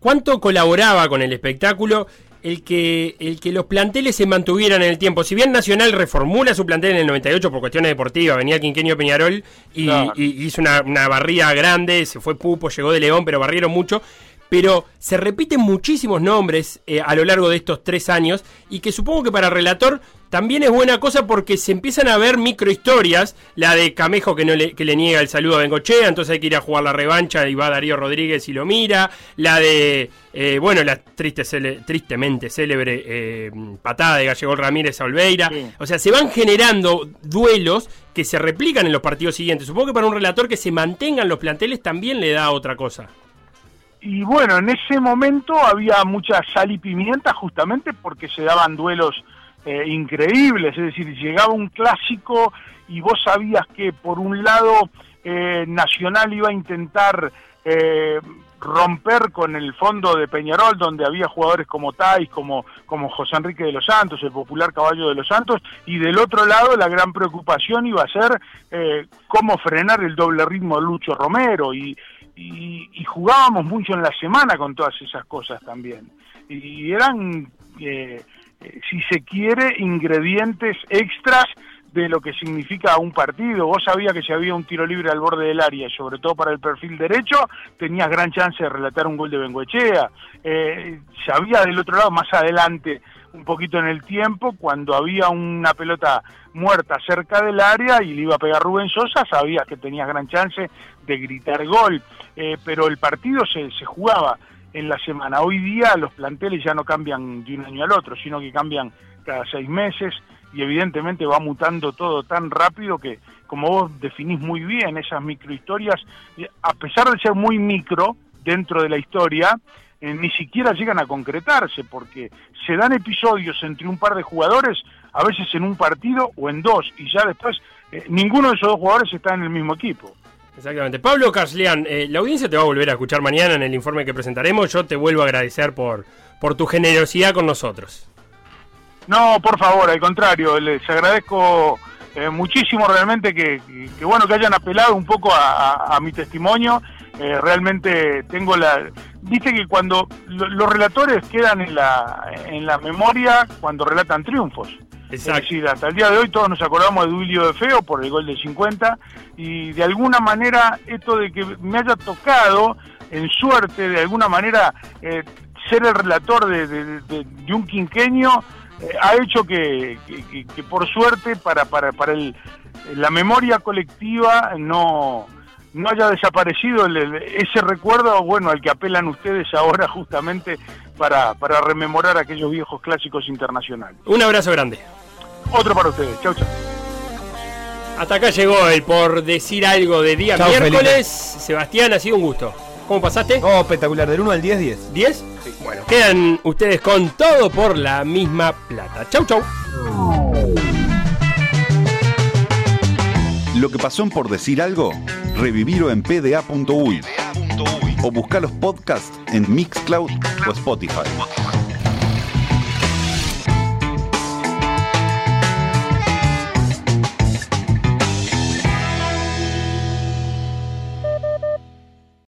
¿cuánto colaboraba con el espectáculo el que, el que los planteles se mantuvieran en el tiempo? Si bien Nacional reformula su plantel en el 98 por cuestiones deportivas, venía Quinquenio Peñarol y, Claro. y hizo una, una barrida grande, se fue Pupo, llegó de León, pero barrieron mucho. Pero se repiten muchísimos nombres eh, a lo largo de estos tres años y que supongo que para relator también es buena cosa porque se empiezan a ver microhistorias, la de Camejo que, no le, que le niega el saludo a Bengochea, entonces hay que ir a jugar la revancha y va Darío Rodríguez y lo mira, la de, eh, bueno, la triste, cele- tristemente célebre eh, patada de Gallego Ramírez a Olveira, Sí. o sea, se van generando duelos que se replican en los partidos siguientes. Supongo que para un relator que se mantengan los planteles también le da otra cosa. Y bueno, en ese momento había mucha sal y pimienta justamente porque se daban duelos eh, increíbles, es decir, llegaba un clásico y vos sabías que por un lado eh, Nacional iba a intentar eh, romper con el fondo de Peñarol, donde había jugadores como Tais, como, como José Enrique de los Santos, el popular caballo de los Santos, y del otro lado la gran preocupación iba a ser eh, cómo frenar el doble ritmo de Lucho Romero, y, y, y jugábamos mucho en la semana con todas esas cosas también. Y eran, eh, eh, si se quiere, ingredientes extras de lo que significa un partido. Vos sabías que si había un tiro libre al borde del área, sobre todo para el perfil derecho, tenías gran chance de relatar un gol de Bengoechea. Eh, sabía del otro lado, más adelante, un poquito en el tiempo, cuando había una pelota muerta cerca del área y le iba a pegar Rubén Sosa, sabías que tenías gran chance de gritar gol. Eh, pero el partido se, se jugaba en la semana. Hoy día los planteles ya no cambian de un año al otro, sino que cambian cada seis meses y evidentemente va mutando todo tan rápido que, como vos definís muy bien, esas microhistorias, eh, a pesar de ser muy micro dentro de la historia, eh, ni siquiera llegan a concretarse porque se dan episodios entre un par de jugadores, a veces en un partido o en dos, y ya después eh, ninguno de esos dos jugadores está en el mismo equipo. Exactamente. Pablo Carslian, eh, la audiencia te va a volver a escuchar mañana en el informe que presentaremos. Yo te vuelvo a agradecer por, por tu generosidad con nosotros. No, por favor, al contrario, les agradezco eh, muchísimo realmente que, que- que bueno que hayan apelado un poco a, a- a mi testimonio. Eh, realmente tengo la... Viste que cuando lo- los relatores quedan en la, en la memoria cuando relatan triunfos. Es decir, hasta el día de hoy todos nos acordamos de Duilio de Feo por el gol de 50 y de alguna manera esto de que me haya tocado en suerte, de alguna manera, eh, ser el relator de, de- de- de un quinqueño eh, ha hecho que, que- que- que por suerte para, para, para el, la memoria colectiva no, no haya desaparecido el- el- ese recuerdo bueno al que apelan ustedes ahora justamente para, para rememorar aquellos viejos clásicos internacionales. Un abrazo grande. Otro para ustedes. Chau, chau. Hasta acá llegó el por decir algo de día miércoles. Sebastián, ha sido un gusto. ¿Cómo pasaste? Oh, espectacular. Del 1 al 10, 10. ¿10? Bueno, quedan ustedes con todo por la misma plata. Chau, chau. Lo que pasó en por decir algo, revivirlo en pda.uy o buscar los podcasts en Mixcloud o Spotify.